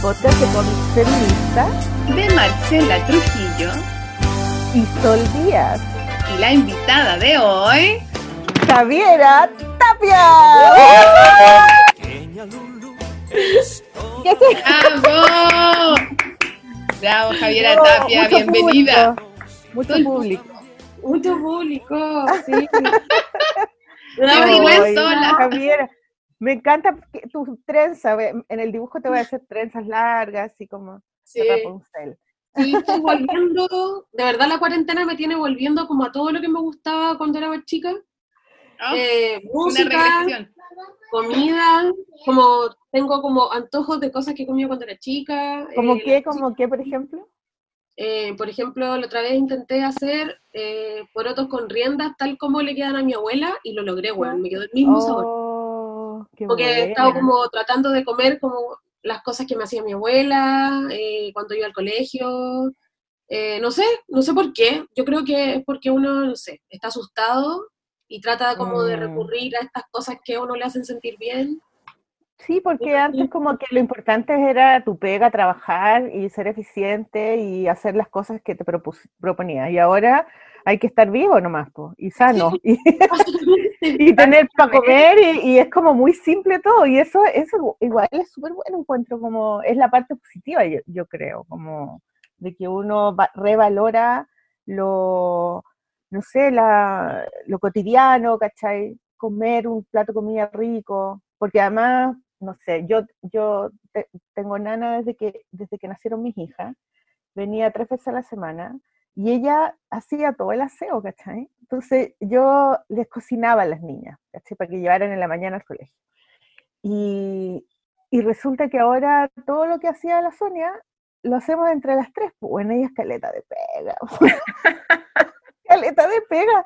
podcast de cómics feminista de Marcela Trujillo y Sol Díaz. Y la invitada de hoy, Javiera Tapia. ¡Bravo! Bravo, Javiera Tapia, mucho bienvenida. público, mucho público. Mucho público, sí. Ay, igual sola. Javiera, me encanta tus trenzas, en el dibujo te voy a hacer trenzas largas, así como Sí, Rapunzel. sí, estoy volviendo, de verdad la cuarentena me tiene volviendo como a todo lo que me gustaba cuando era más chica. Oh, Eh, música, comida, como tengo como antojos de cosas que comía cuando era chica. ¿Como eh, qué, como qué, por ejemplo? eh, por ejemplo, la otra vez intenté hacer eh, porotos con riendas tal como le quedan a mi abuela y lo logré, weón, me quedó el mismo sabor. Qué Porque buena. como tratando de comer como las cosas que me hacía mi abuela eh, cuando iba al colegio. Eh, no sé, no sé por qué. Yo creo que es porque uno, no sé, está asustado y trata como de Mm. recurrir a estas cosas que a uno le hacen sentir bien. Sí, porque antes como que lo importante era tu pega, trabajar y ser eficiente y hacer las cosas que te proponías. Y ahora hay que estar vivo nomás, po, y sano, y, y tener para comer, y, y es como muy simple todo. Y eso, eso igual es súper bueno, encuentro como, es la parte positiva, yo, yo creo, como de que uno va- revalora lo, no sé, la, lo cotidiano, ¿cachai? Comer un plato de comida rico, porque además, no sé, yo, yo te- tengo nana desde que, desde que nacieron mis hijas, venía tres veces a la semana, y ella hacía todo el aseo, ¿cachai? Entonces yo les cocinaba a las niñas, ¿cachai? Para que llevaran en la mañana al colegio. Y, resulta que ahora todo lo que hacía la Sonia lo hacemos entre las tres, pues bueno, ella es caleta de pega. caleta de pega.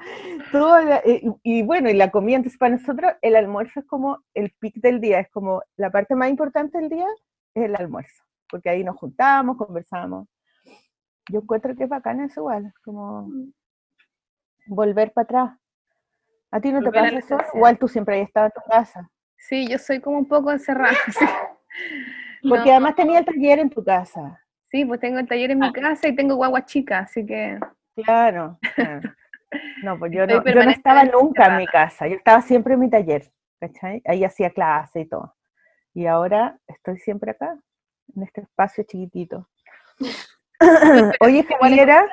Eh, y, y bueno, y la comida, entonces para nosotros el almuerzo es como el pic del día, es como la parte más importante del día es el almuerzo, porque ahí nos juntamos, conversamos. Yo encuentro que es bacana eso igual, como volver para atrás. ¿A ti no te Volver pasa eso? Igual tú siempre has estado en tu casa. Sí, yo soy como un poco encerrada. Sí. Porque No. además tenía el taller en tu casa. Sí, pues tengo el taller en mi casa y tengo guagua chica, así que Claro. claro. No, pues yo no, yo no estaba nunca en mi casa, yo estaba siempre en mi taller, ¿cachai? Ahí hacía clase y todo. Y ahora estoy siempre acá, en este espacio chiquitito. Oye, Javiera,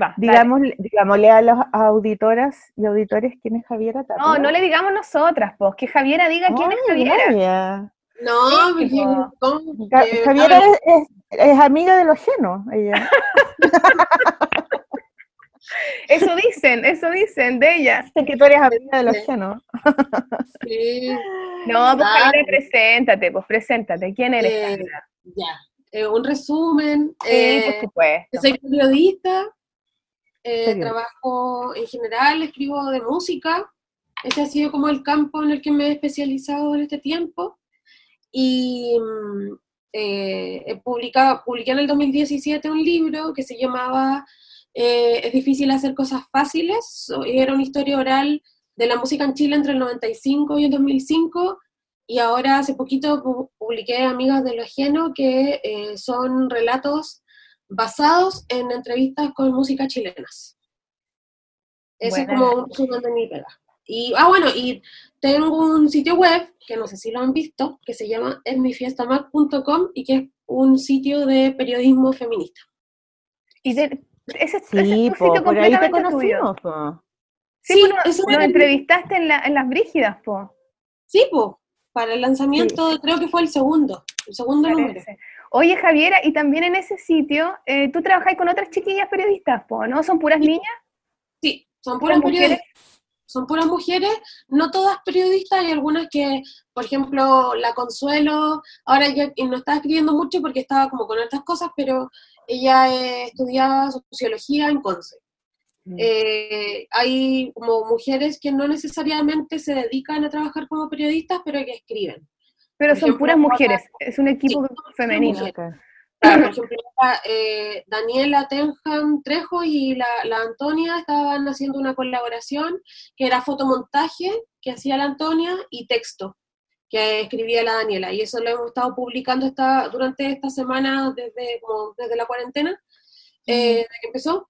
va. digamos, digámosle a las auditoras y auditores quién es Javiera Tapia. No, no le digamos nosotras, pues, que Javiera diga quién es Ay, Javiera. No, Sí, Javiera es, es- es amiga de los llenos, ella. Eso dicen, eso dicen de ella. Dicen que tú eres amiga de los llenos. sí, No, pues Ah. Javiera, preséntate, pues preséntate. ¿Quién eres, Eh, Javiera? ya. Eh, un resumen. Sí, eh, por supuesto. Soy periodista, eh, trabajo en general, escribo de música. Ese ha sido como el campo en el que me he especializado en este tiempo. Y mm, eh, he publicado, publiqué en el 2017 un libro que se llamaba eh, Es difícil hacer cosas fáciles. Era una historia oral de la música en Chile entre el 95 y el 2005. Y ahora hace poquito pu- publiqué Amigas de lo Ajeno, que eh, son relatos basados en entrevistas con música chilenas. Ese es como un resumen de mi pega. Y, ah, bueno, y tengo un sitio web, que no sé si lo han visto, que se llama esmifiestamac.com y que es un sitio de periodismo feminista. Y de- ese, ese Sí, es po, sitio por ahí te conocimos. po. Sí, eso es- entrevistaste en, la, en las Brígidas, po. Sí, pues, para el lanzamiento, creo que fue el segundo, el segundo número. Oye, Javiera, y también en ese sitio, eh, tú trabajas con otras chiquillas periodistas, po, ¿no? ¿Son puras niñas? Sí, son ¿Puras mujeres? periodistas. Son puras mujeres, no todas periodistas, hay algunas que, por ejemplo, la Consuelo, ahora ya no estaba escribiendo mucho porque estaba como con otras cosas, pero ella eh, estudiaba sociología en Conce. Mm. Eh, hay como mujeres que no necesariamente se dedican a trabajar como periodistas, pero que escriben. Pero Por son ejemplo, puras mujeres, es un equipo Sí, femenino. Claro, por ejemplo, eh, Daniela Tenham Trejo y la, la Antonia estaban haciendo una colaboración que era fotomontaje que hacía la Antonia y texto. que escribía la Daniela, y eso lo hemos estado publicando esta, durante esta semana desde, como desde la cuarentena, eh, desde que empezó.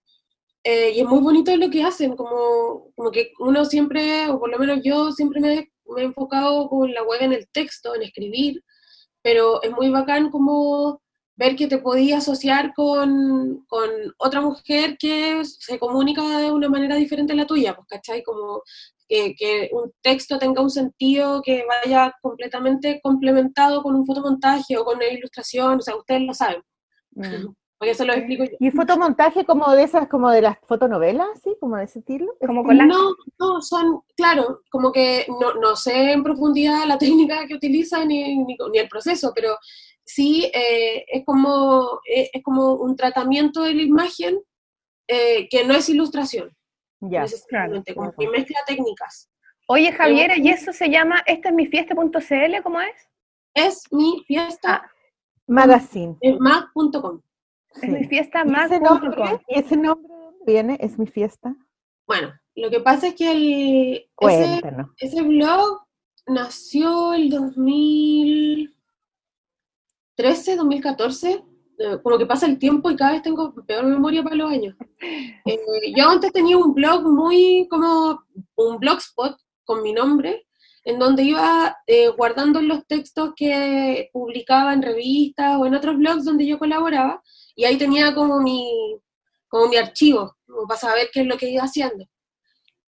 Eh, y es muy bonito lo que hacen, como, como que uno siempre, o por lo menos yo siempre me, me he enfocado con la web en el texto, en escribir, pero es muy bacán como ver que te podías asociar con, con, otra mujer que se comunica de una manera diferente a la tuya, pues, ¿cachai? Como que, que, un texto tenga un sentido que vaya completamente complementado con un fotomontaje o con una ilustración, o sea, ustedes lo saben. Mm. Porque eso lo explico yo. ¿Y fotomontaje como de esas, como de las fotonovelas, sí? Como de ese estilo? Como con las... No, no, son, claro, como que no, no sé en profundidad la técnica que utilizan ni, ni, ni el proceso, pero sí eh, es, como, eh, es como un tratamiento de la imagen eh, que no es ilustración. Ya, necesariamente, como que mezcla técnicas. Oye, Javiera, ¿y eso se llama, esta es mi fiesta.cl, cómo es? Es mi fiesta. Ah, magazine. Mag.com. Es mi fiesta ¿Y ese nombre, ¿Y ese nombre viene? ¿Es mi fiesta? Bueno, lo que pasa es que el, ese, ese blog nació el 2013, 2014, eh, como que pasa el tiempo y cada vez tengo peor memoria para los años. Eh, yo antes tenía un blog muy como un blogspot con mi nombre, en donde iba eh, guardando los textos que publicaba en revistas o en otros blogs donde yo colaboraba, y ahí tenía como mi, como mi archivo, como para saber qué es lo que iba haciendo.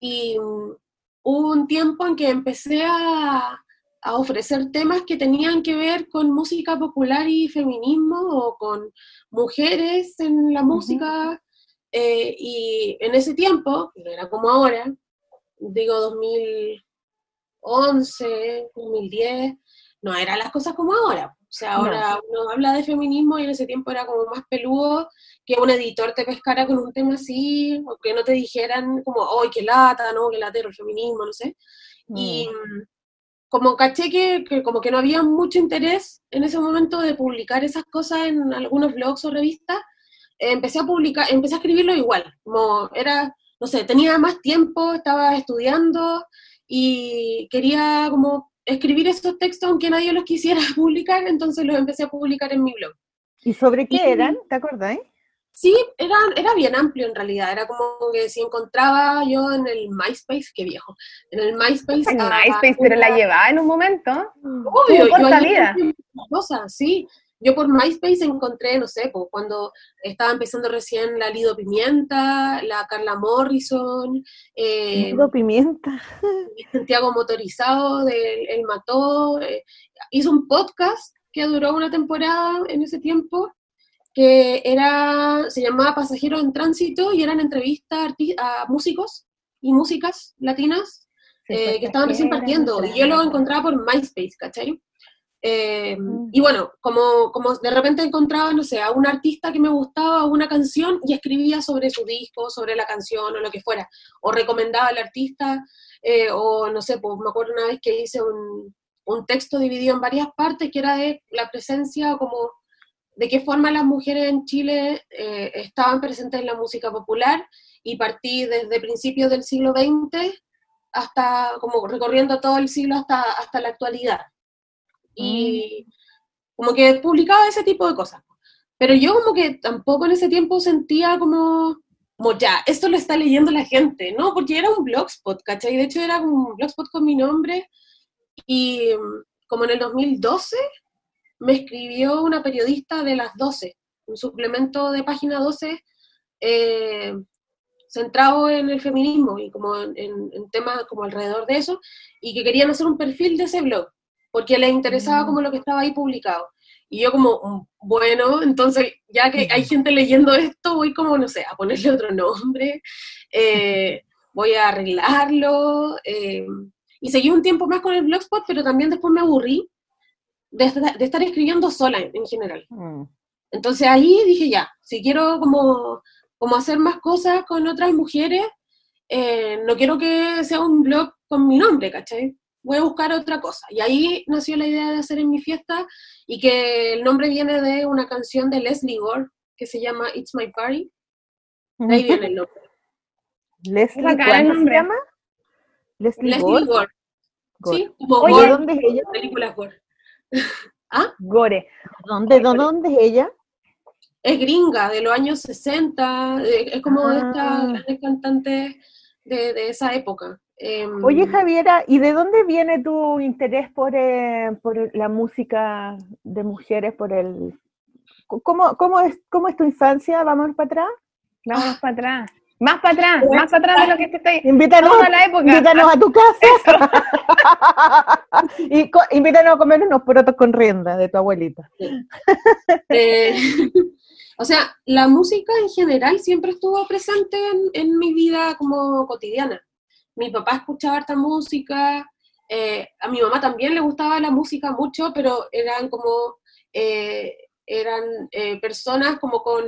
Y um, hubo un tiempo en que empecé a, a ofrecer temas que tenían que ver con música popular y feminismo o con mujeres en la música. Eh, y en ese tiempo, no era como ahora, digo 2011, 2010, no eran las cosas como ahora. O sea, ahora no. uno habla de feminismo y en ese tiempo era como más peludo que un editor te pescara con un tema así, o que no te dijeran como, ¡ay, qué lata, no, qué latero el feminismo, no sé! Mm. Y como caché que, que, como que no había mucho interés en ese momento de publicar esas cosas en algunos blogs o revistas, eh, empecé a publicar, empecé a escribirlo igual, como era, no sé, tenía más tiempo, estaba estudiando y quería como escribir esos textos aunque nadie los quisiera publicar, entonces los empecé a publicar en mi blog. ¿Y sobre qué y, eran? ¿Te acuerdas? Sí, era, era bien amplio en realidad, era como que si encontraba yo en el MySpace, qué viejo, en el MySpace... En MySpace, pero la llevaba en un momento. Obvio, yo vida. Cosas, sí. Yo por MySpace encontré, no sé, pues, cuando estaba empezando recién la Lido Pimienta, la Carla Morrison, eh, Lido Pimienta, Santiago Motorizado, del El Mató, eh, hizo un podcast que duró una temporada en ese tiempo, que era, se llamaba Pasajeros en Tránsito y eran entrevistas a músicos y músicas latinas eh, que estaban recién partiendo, y yo lo encontraba por MySpace, ¿cachai? Eh, mm. Y bueno, como, como de repente encontraba, no sé, a un artista que me gustaba una canción y escribía sobre su disco, sobre la canción o lo que fuera, o recomendaba al artista, eh, o no sé, pues me acuerdo una vez que hice un, un texto dividido en varias partes que era de la presencia como de qué forma las mujeres en Chile eh, estaban presentes en la música popular y partí desde principios del siglo XX hasta, como recorriendo todo el siglo hasta, hasta la actualidad. Y como que publicaba ese tipo de cosas. Pero yo como que tampoco en ese tiempo sentía como, ya, esto lo está leyendo la gente, ¿no? Porque era un blogspot, ¿cachai? De hecho era un blogspot con mi nombre y como en el 2012 me escribió una periodista de las 12, un suplemento de página 12 eh, centrado en el feminismo y como en, en, temas como alrededor de eso, y que querían hacer un perfil de ese blog, porque les interesaba como lo que estaba ahí publicado. Y yo como, bueno, entonces ya que hay gente leyendo esto, voy como, no sé, a ponerle otro nombre, eh, voy a arreglarlo. Eh, y seguí un tiempo más con el blogspot, pero también después me aburrí de, de estar escribiendo sola en, en general. Mm. Entonces ahí dije ya, si quiero como, como hacer más cosas con otras mujeres, eh, no quiero que sea un blog con mi nombre, ¿cachai? Voy a buscar otra cosa. Y ahí nació la idea de hacer en mi fiesta y que el nombre viene de una canción de Leslie Gore que se llama It's My Party. De ahí viene el nombre. ¿Leslie ¿cómo se llama? Leslie, Leslie Gore. Sí, como Oye, gore, ¿dónde es ella? películas gore. Gore. ¿Dónde, dónde, dónde es ella? Es gringa, de los años 60, eh, es como de Ah. estas grandes cantantes de, de esa época. Em, Oye, Javiera, ¿y de dónde viene tu interés por, eh, por la música de mujeres, por el... ¿Cómo, cómo, es, ¿Cómo es tu infancia? ¿Vamos para atrás? Vamos para atrás. Más para atrás, más para atrás de lo que te estoy. Invítanos, Toda la época. invítanos a tu casa. y co- invítanos a comer unos porotos con rienda de tu abuelita. Eh, o sea, la música en general siempre estuvo presente en, en mi vida como cotidiana. Mi papá escuchaba harta música, eh, a mi mamá también le gustaba la música mucho, pero eran como, eh, eran eh, personas como con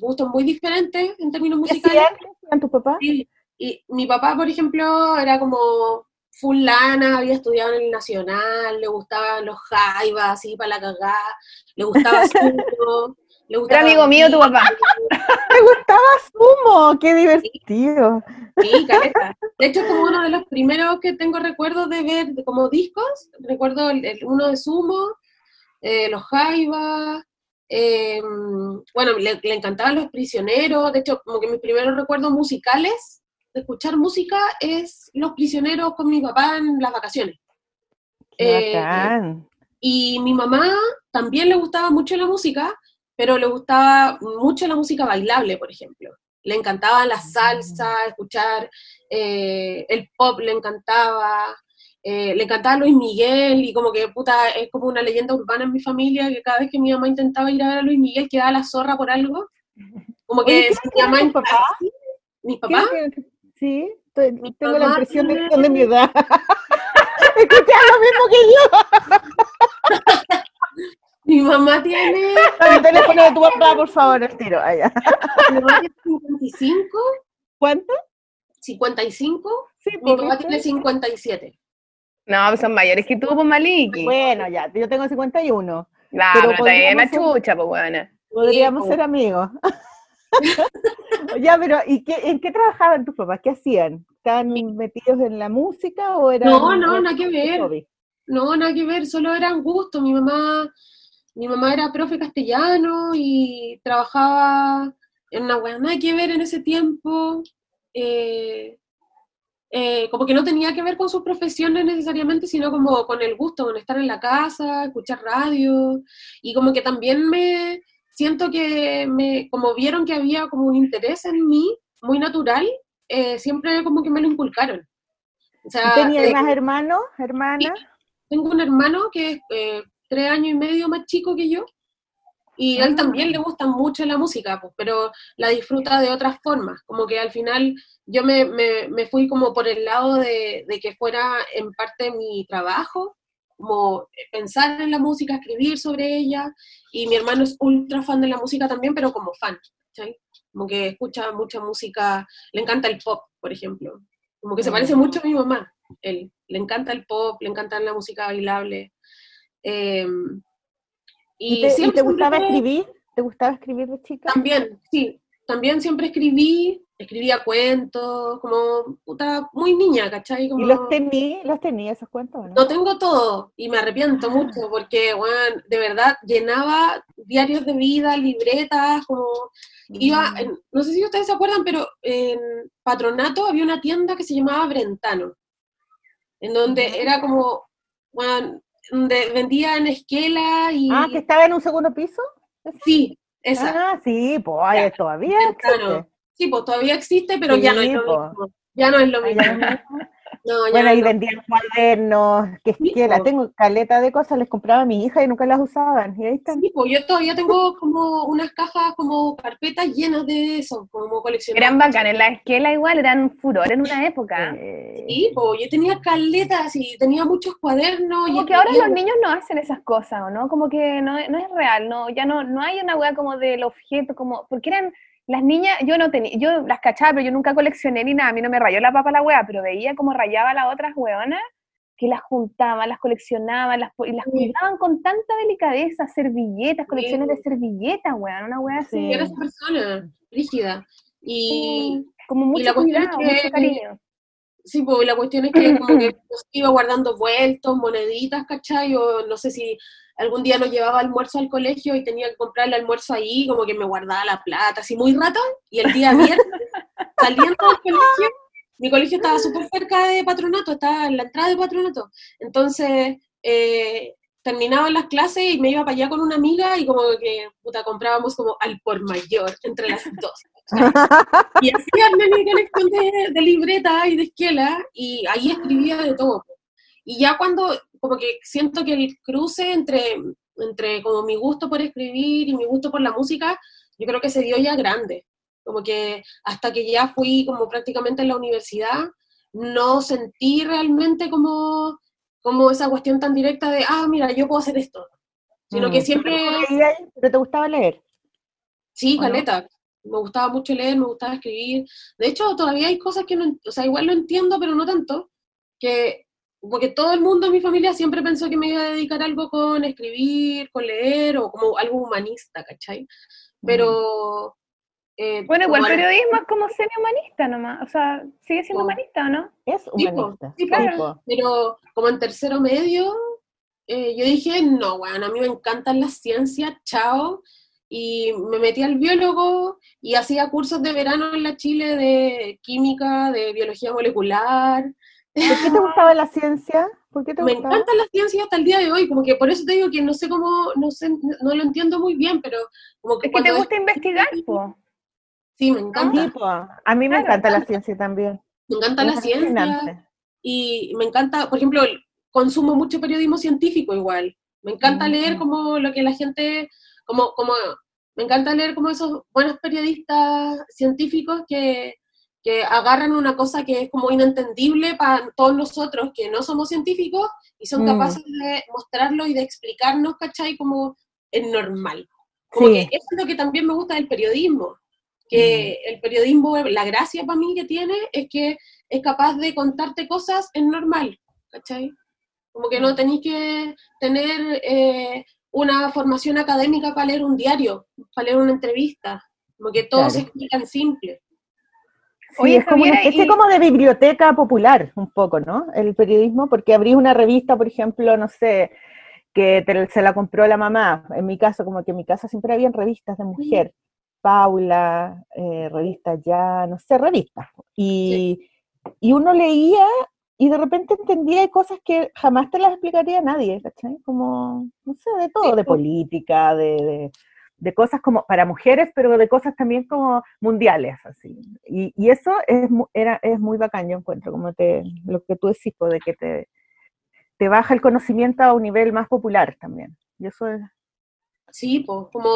gustos muy diferentes en términos ¿Qué musicales. hacían tus papás? Sí, y mi papá, por ejemplo, era como fulana, había estudiado en el Nacional, le gustaban los jaivas, así para la cagada, le gustaba le gustaba... amigo mío tu papá. ¡Me gustaba Sumo! ¡Qué divertido! Sí, caleta. De hecho, como uno de los primeros que tengo recuerdos de ver como discos, recuerdo el, el uno de Sumo, eh, los jaivas, eh, bueno, le, le encantaban los prisioneros, de hecho, como que mis primeros recuerdos musicales de escuchar música es Los prisioneros con mi papá en las vacaciones. ¡Qué Eh, bacán! Y mi mamá también le gustaba mucho la música, pero le gustaba mucho la música bailable, por ejemplo. Le encantaba la salsa, escuchar eh, el pop, le encantaba, eh, le encantaba Luis Miguel, y como que puta, es como una leyenda urbana en mi familia, que cada vez que mi mamá intentaba ir a ver a Luis Miguel quedaba la zorra por algo. Como que ¿qué si edad mi mamá tu papá? mi ¿Qué papá, que- Sí, estoy- Mi tengo la impresión de que son de mi edad. Escuchas lo mismo que yo. mi mamá tiene, El teléfono de tu papá, por favor, el tiro. Allá. mi mamá tiene 55, ¿Cuánto? 55, Sí, mi ¿viste? tiene 57. No, pues son mayores que tú, pues Maliki. Bueno, ya, yo tengo 51. Claro, pero pero podríamos ser- chucha, pues buena. Podríamos ser amigos. ya, pero ¿y qué, en qué trabajaban tus papás? ¿Qué hacían? ¿Estaban metidos en la música o eran No, no, nada que ver. hobby? No, nada que ver, solo eran gustos. Mi mamá, mi mamá era profe castellano y trabajaba en una weá, nada que ver en ese tiempo. Eh, eh, como que no tenía que ver con sus profesiones necesariamente, sino como con el gusto, con estar en la casa, escuchar radio, y como que también me siento que me, como vieron que había como un interés en mí, muy natural, eh, siempre como que me lo inculcaron. O sea, ¿Y ¿Tenías eh, más hermanos, hermanas? tengo un hermano que es eh, tres años y medio más chico que yo, y a él Ah. también le gusta mucho la música, pues, pero la disfruta de otras formas, como que al final yo me, me- me fui como por el lado de, de que fuera en parte mi trabajo, como pensar en la música, escribir sobre ella, y mi hermano es ultra fan de la música también, pero como fan. Como que escucha mucha música, le encanta el pop, por ejemplo, como que se parece Mm. mucho a mi mamá, él, le encanta el pop, le encanta la música bailable, em, ¿Y, te, y siempre- te gustaba escribir? ¿Te gustaba escribir de chica? también, sí. También siempre escribí, escribía cuentos, como puta, muy niña, ¿cachai? Como, ¿Y los tení, los tení esos cuentos no? no tengo todo y me arrepiento Ah. mucho porque, bueno, de verdad llenaba diarios de vida, libretas, como iba, Mm. en- no sé si ustedes se acuerdan, pero en Patronato había una tienda que se llamaba Brentano, en donde era como, bueno, donde vendían esquela y... Ah, que estaba en un segundo piso. Sí, esa. Ah, sí, pues todavía existe. Sí, pues todavía existe, pero ya no es lo mismo. Ya no es lo mismo. Ya no es- ya Bueno, y vendían cuadernos, que Sí, esquela, po. tengo caleta de cosas, les compraba a mi hija y nunca las usaban. Y ahí están. Sí, pues yo todavía tengo como unas cajas, como carpetas llenas de eso, como coleccionables. Eran bacanes, la esquela igual eran furor en una época. Eh, Sí, pues yo tenía caletas y tenía muchos cuadernos. Como y que ahora los niños no hacen esas cosas, ¿o no? Como que no, no es real, no, ya no, no hay una weá como del objeto, como, porque eran las niñas, yo no tenía, yo las cachaba, pero yo nunca coleccioné ni nada, a mí no me rayó la papa la weá, pero veía como rayaba a las otras weonas, que las juntaban, las coleccionaban, las, y las Sí. cuidaban con tanta delicadeza, servilletas, colecciones Sí. de servilletas, weón, una weá así, Yo era esa persona, rígida. Y como mucho la cuestión es que- mucho cariño. Sí, pues la cuestión es que como que iba guardando vueltos, moneditas, ¿cachai? O no sé si algún día nos llevaba almuerzo al colegio y tenía que comprar el almuerzo ahí, como que me guardaba la plata, así muy rata, y el día viernes, saliendo del colegio, mi colegio estaba súper cerca de patronato, estaba en la entrada de patronato, entonces eh, terminaban las clases y me iba para allá con una amiga y como que, puta, comprábamos como al por mayor entre las dos. y así armé mi colección de, de libreta y de esquela y ahí escribía de todo. Y ya cuando, como que siento que el cruce entre, entre como mi gusto por escribir y mi gusto por la música, yo creo que se dio ya grande. Como que hasta que ya fui como prácticamente en la universidad, no sentí realmente como, como esa cuestión tan directa de, ah, mira, yo puedo hacer esto. Sino que mm. siempre... ¿Pero te gustaba leer? Sí, caleta. Me gustaba mucho leer, me gustaba escribir. De hecho, todavía hay cosas que no, o sea, igual lo entiendo, pero no tanto, que porque todo el mundo en mi familia siempre pensó que me iba a dedicar a algo con escribir, con leer o como algo humanista, ¿cachai? Pero... Eh, bueno, igual el periodismo es como semi-humanista nomás, o sea, sigue siendo humanista, ¿no? Es humanista. Sí, claro. Pero como en tercero medio, eh, yo dije, no, bueno, a mí me encantan las ciencias, chao, y me metí al biólogo y hacía cursos de verano en la Chile de química, de biología molecular, ¿Por qué te gustaba la ciencia? ¿Por qué te me encanta la ciencia hasta el día de hoy, como que por eso te digo que no sé cómo, no sé, no lo entiendo muy bien, pero como que... Es que te gusta investigar, po. Sí, me encanta. A mí me encanta la ciencia también. Me encanta la ciencia. Y me encanta, por ejemplo, consumo mucho periodismo científico igual. Me encanta leer como lo que la gente, como, como, me encanta leer como esos buenos periodistas científicos que, que agarran una cosa que es como inentendible para todos nosotros que no somos científicos y son mm. capaces de mostrarlo y de explicarnos, ¿cachai? Como es normal. Como que eso es lo que también me gusta del periodismo, que mm. el periodismo, la gracia para mí que tiene es que es capaz de contarte cosas en normal, ¿cachai? Como que no mm. tenéis que tener eh, una formación académica para leer un diario, para leer una entrevista, como que todo se explica en simple. Oye, es como una especie como de biblioteca popular, un poco, ¿no? El periodismo, porque abrís una revista, por ejemplo, no sé, que se la compró la mamá. En mi caso, como que en mi casa siempre habían revistas de mujer. Paula, eh, revistas ya, no sé, revistas. Y, y uno leía y de repente entendía cosas que jamás te las explicaría nadie, ¿cachai? Como, no sé, de todo, de política, de, de cosas como para mujeres, pero de cosas también como mundiales, así. Y, y eso es, era, es muy bacán, yo encuentro, como te, lo que tú decís, de que te, te baja el conocimiento a un nivel más popular también. Y eso es... Sí, pues, como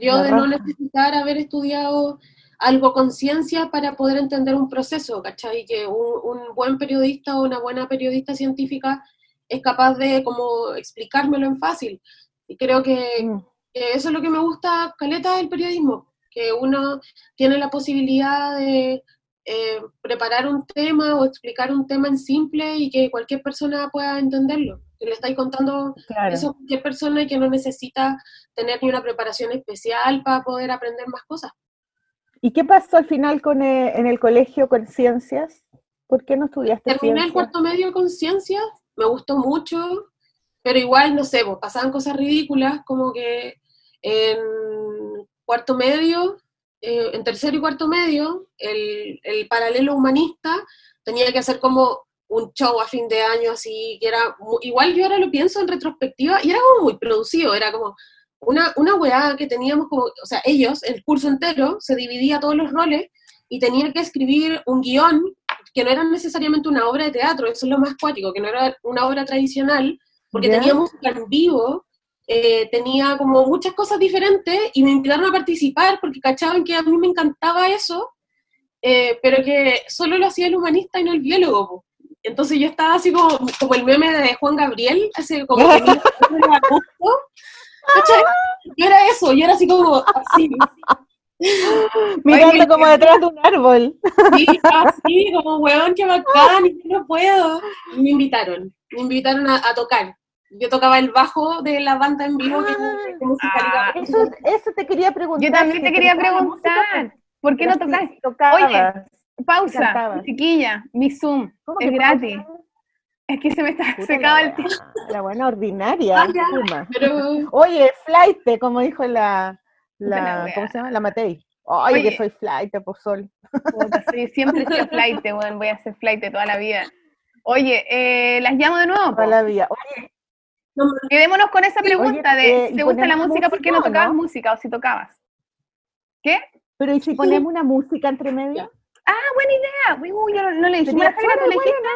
yo, de no necesitar haber estudiado algo con ciencia para poder entender un proceso, ¿cachai? Que un, un buen periodista o una buena periodista científica es capaz de como explicármelo en fácil. Y creo que, mm eso es lo que me gusta, Caleta, del periodismo, que uno tiene la posibilidad de eh, preparar un tema o explicar un tema en simple y que cualquier persona pueda entenderlo. Que le estáis contando eso a cualquier persona y que no necesita tener ni una preparación especial para poder aprender más cosas. ¿Y qué pasó al final con eh, en el colegio con ciencias? ¿Por qué no estudiaste Terminé el cuarto medio con ciencias, me gustó mucho, pero igual, no sé, pues, pasaban cosas ridículas, como que en cuarto medio, eh, en tercero y cuarto medio, el, el, paralelo humanista tenía que hacer como un show a fin de año, así que era, igual yo ahora lo pienso en retrospectiva, y era como muy producido, era como una, una weá que teníamos como, o sea, ellos, el curso entero, se dividía todos los roles, y tenía que escribir un guion que no era necesariamente una obra de teatro, eso es lo más cuático, que no era una obra tradicional, porque teníamos música en vivo, eh, tenía como muchas cosas diferentes y me invitaron a participar porque cachaban que a mí me encantaba eso, eh, pero que solo lo hacía el humanista y no el biólogo. Entonces yo estaba así como, como el meme de Juan Gabriel, así como que Yo era eso, yo era así como así. Mirando como detrás de un árbol. Sí, así, como huevón, qué bacán, y no puedo. Y me invitaron, me invitaron a tocar yo tocaba el bajo de la banda en vivo. Que, ah, eso, eso, te quería preguntar. Yo también te quería preguntar. ¿Por qué no tocas? Oye, Pausa, cantabas? chiquilla, mi Zoom, ¿Cómo es que gratis. pausa? Es que se me está, Puta se la acaba el tiempo. La buena ordinaria. Ah. Pero Oye, flight, como dijo la. ¿cómo se llama? La Matei. Ay, Oye. que soy flight, por sol. Puta, sí, siempre sido flight, weón, voy a hacer flight toda la vida. Oye, eh, las llamo de nuevo. Toda la vida. Oye, no Quedémonos con esa pregunta Oye, de eh, si ¿y te gusta la música, ¿por qué no tocabas no? música o si tocabas? ¿Qué? pero ¿y si ponemos una música entre medio? Ah, buena idea. Uy, yo no, le Sería Javiera, ¿no le dijiste?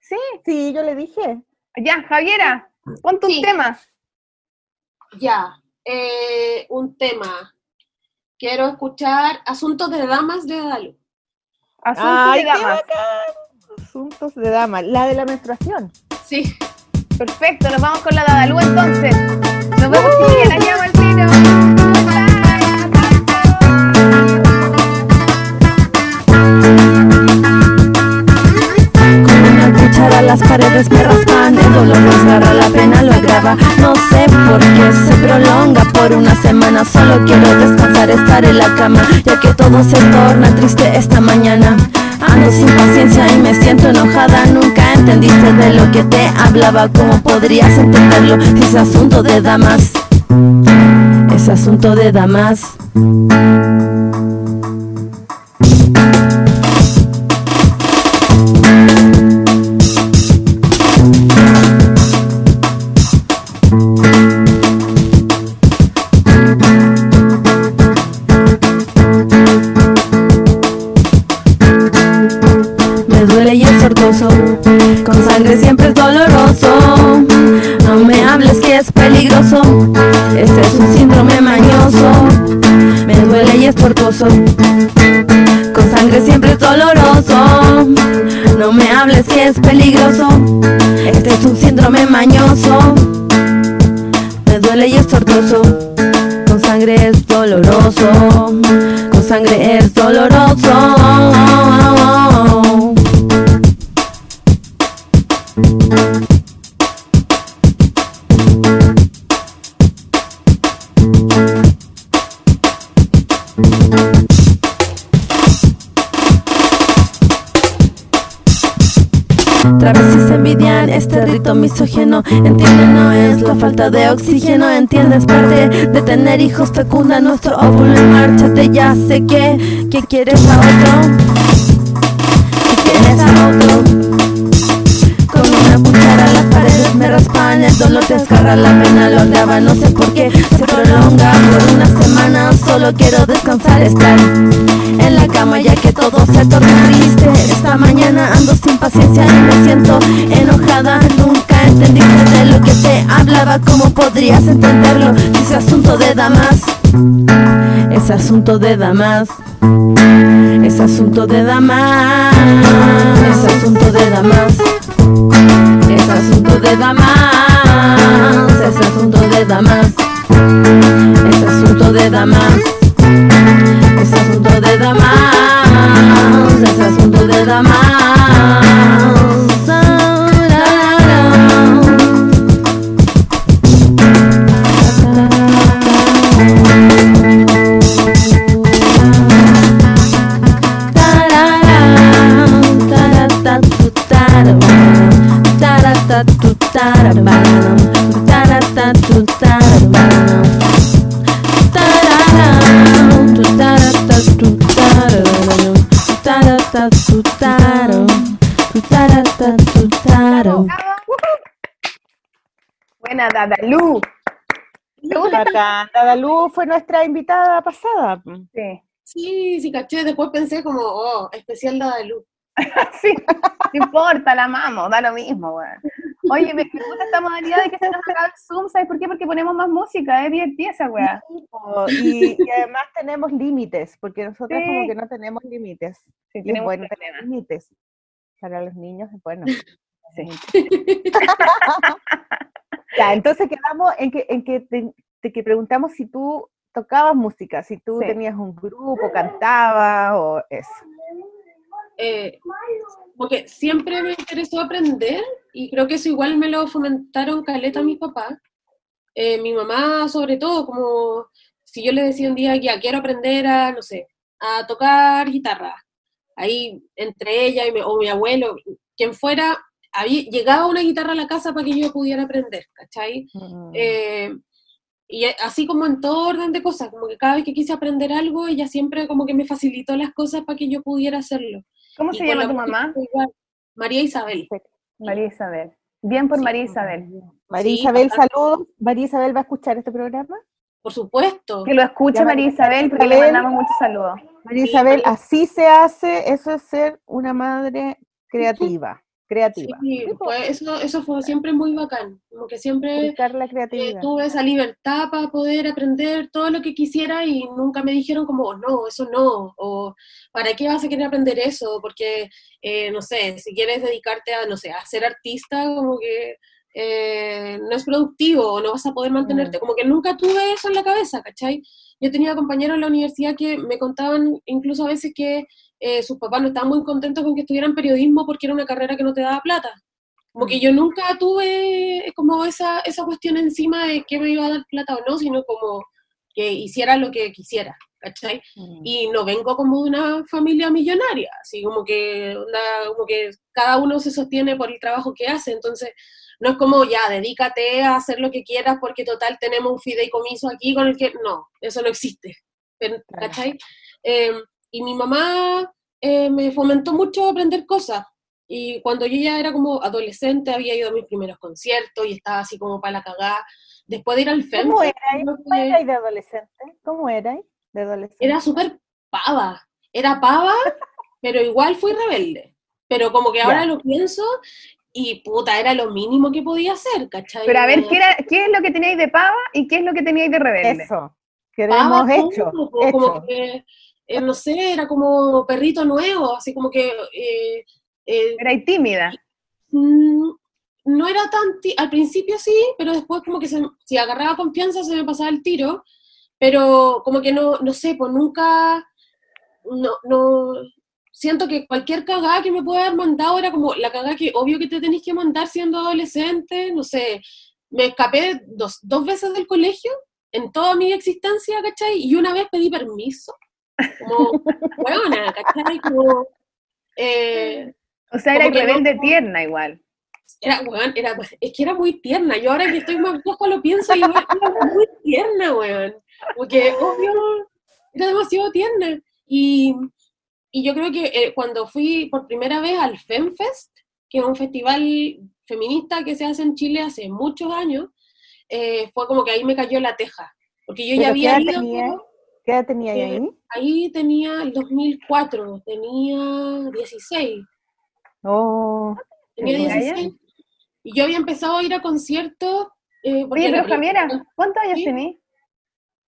Sí. Sí, yo le dije. Ya, Javiera, pon tus Sí. temas. ya. Eh, un tema. Quiero escuchar Asuntos de Damas de Dalu. Asuntos Ay, de qué damas. bacán. Asuntos de dama. La de la menstruación. Sí. Perfecto, nos vamos con la Dadalú entonces. Nos vemos, chiquillas, las llamo al tiro. Con una cuchara las paredes me raspan El dolor desgarra, la pena lo agrava No sé por qué se prolonga por una semana Solo quiero descansar, estar en la cama Ya que todo se torna triste esta mañana Ando sin paciencia y me siento enojada. Nunca entendiste de lo que te hablaba. ¿Cómo podrías entenderlo es asunto de damas? Es asunto de damas hables falta de oxígeno Entiendes, parte de tener hijos fecunda nuestro óvulo en márchate Ya sé que, que quieres a otro Que quieres a otro. Con una cuchara las paredes me raspan El dolor te desgarra, la pena lo agrava No sé por qué se prolonga por una semana Solo quiero descansar, estar en la cama ya que todo se torna triste. Esta mañana ando sin paciencia y me siento enojada hablaba ¿Cómo podrías entenderlo? Si es asunto de damas. Es asunto de damas. Es asunto de damas. Es asunto de damas. Es asunto de damas. Es asunto de damas. Es asunto de damas Buena Dadalú. Dadalú fue nuestra invitada pasada. Sí. Sí, sí, caché. Después pensé como, oh, especial Dalu. Sí, no importa, la amamos, da lo mismo, weón. Oye, me, gusta esta modalidad de que se nos acaba el Zoom, ¿sabes por qué? Porque ponemos más música, es divertida esa weá. Oh, Y, y además tenemos límites, porque nosotros Sí. como que no tenemos límites. Sí, Y es tenemos bueno límites. Para los niños es bueno. Sí. Ya, entonces quedamos en que, en que te, te- que preguntamos si tú tocabas música, si tú Sí. tenías un grupo, cantabas o eso. Eh, porque siempre me interesó aprender y creo que eso igual me lo fomentaron caleta mis papás. Eh, mi mamá sobre todo, como si yo le decía un día, ya quiero aprender a, no sé, a tocar guitarra. ahí entre ella y mi, o mi abuelo, quien fuera, había, llegaba una guitarra a la casa para que yo pudiera aprender, ¿cachai? Mm. Eh, y así como en todo orden de cosas, como que cada vez que quise aprender algo, ella siempre como que me facilitó las cosas para que yo pudiera hacerlo. ¿Cómo Y se llama la tu mamá? igual. María Isabel. María Isabel. Bien por Sí, María Isabel. María Sí, Isabel, saludos. María Isabel va a escuchar este programa. Por supuesto. Que lo escuche Ya, María Isabel porque le mandamos muchos saludos. María Isabel, así se hace, eso es ser una madre creativa, creativa. Sí, eso, eso fue siempre muy bacán. Como que siempre la eh, creatividad. tuve esa libertad para poder aprender todo lo que quisiera y nunca me dijeron como, no, eso no, o ¿para qué vas a querer aprender eso? Porque, eh, no sé, si quieres dedicarte a, no sé, a ser artista, como que eh, no es productivo, o no vas a poder mantenerte, como que nunca tuve eso en la cabeza, ¿cachai? Yo tenía compañeros en la universidad que me contaban incluso a veces que eh, sus papás no estaban muy contentos con que estuvieran periodismo porque era una carrera que no te daba plata. Como que yo nunca tuve como esa, esa cuestión encima de que me iba a dar plata o no, sino como que hiciera lo que quisiera, ¿cachai? Mm. Y no vengo como de una familia millonaria, así como que, como que cada uno se sostiene por el trabajo que hace, entonces no es como ya, dedícate a hacer lo que quieras porque total tenemos un fideicomiso aquí con el que, no, eso no existe. ¿cachai? Eh, y mi mamá eh, me fomentó mucho aprender cosas, y cuando yo ya era como adolescente, había ido a mis primeros conciertos y estaba así como para la cagada. Después de ir al FEM, ¿Cómo era? creo ¿Cómo que erais de adolescente? ¿Cómo erais de adolescente? era súper pava. Era pava, pero igual fui rebelde. Pero como que ahora Ya. lo pienso y puta, era lo mínimo que podía hacer, ¿cachai? Pero a ver, ¿qué, era, ¿qué es lo que teníais de pava y qué es lo que teníais de rebelde? Eso. pava Queremos hecho. todo, po, como hecho. que, eh, no sé, era como perrito nuevo, así como que... eh, eh, Erais tímida. Mm, no era tan, al principio sí, pero después como que se, si agarraba confianza se me pasaba el tiro, pero como que no, no sé, pues nunca, no, no, siento que cualquier cagada que me pueda haber mandado era como la cagada que obvio que te tenés que mandar siendo adolescente, no sé, me escapé dos, dos veces del colegio en toda mi existencia, ¿cachai? Y una vez pedí permiso, como, huevona, ¿cachai? Como, eh, O sea, erais que no- rebelde tierna igual. era, weón, era, es que era muy tierna. Yo ahora que estoy más vieja lo pienso y era muy tierna, weón. Porque, obvio, era demasiado tierna. Y, y yo creo que eh, cuando fui por primera vez al FemFest, que es un festival feminista que se hace en Chile hace muchos años, eh, fue como que ahí me cayó la teja. Porque yo ya ¿Pero qué había ido, tenía? ¿Qué edad tenía Eh, ahí? ahí tenía el 2004, tenía 16. Oh, Tenía Qué buena. 16. Y yo había empezado a ir a conciertos. Eh, porque Oye, pero Javiera, ¿cuántos años Sí. tenés?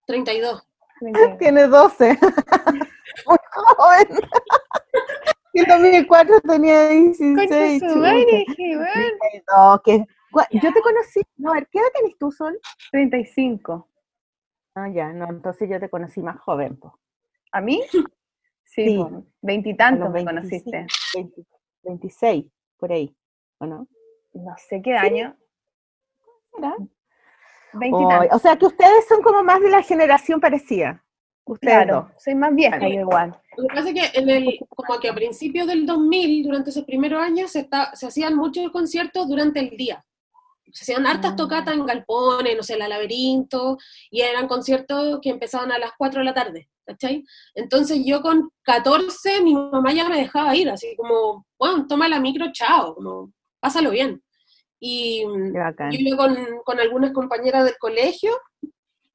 32. tiene 12. Muy joven. En 2004 tenía 16. Concha su madre, qué bueno. No, que, yo te conocí, no, a ver, ¿qué edad tenés tú, Sol? 35. Ah, ya, no, entonces yo te conocí más joven, po. ¿A mí? Sí, veintitantos me 25, conociste. 20, 26, por ahí, ¿o no? No sé qué año. Oh, Veintitantos. o sea que ustedes son como más de la generación parecida. Ustedes Claro, soy más vieja igual. Lo que pasa es que en el, como que a principios del 2000, durante esos primeros años, se, está, se hacían muchos conciertos durante el día. Se hacían hartas Ah. tocatas en galpones, no sé, la laberinto, y eran conciertos que empezaban a las 4 de la tarde, ¿cachai? Entonces yo con 14, mi mamá ya me dejaba ir, así como, bueno, toma la micro, chao, como, pásalo bien. Y, yo con, con algunas compañeras del colegio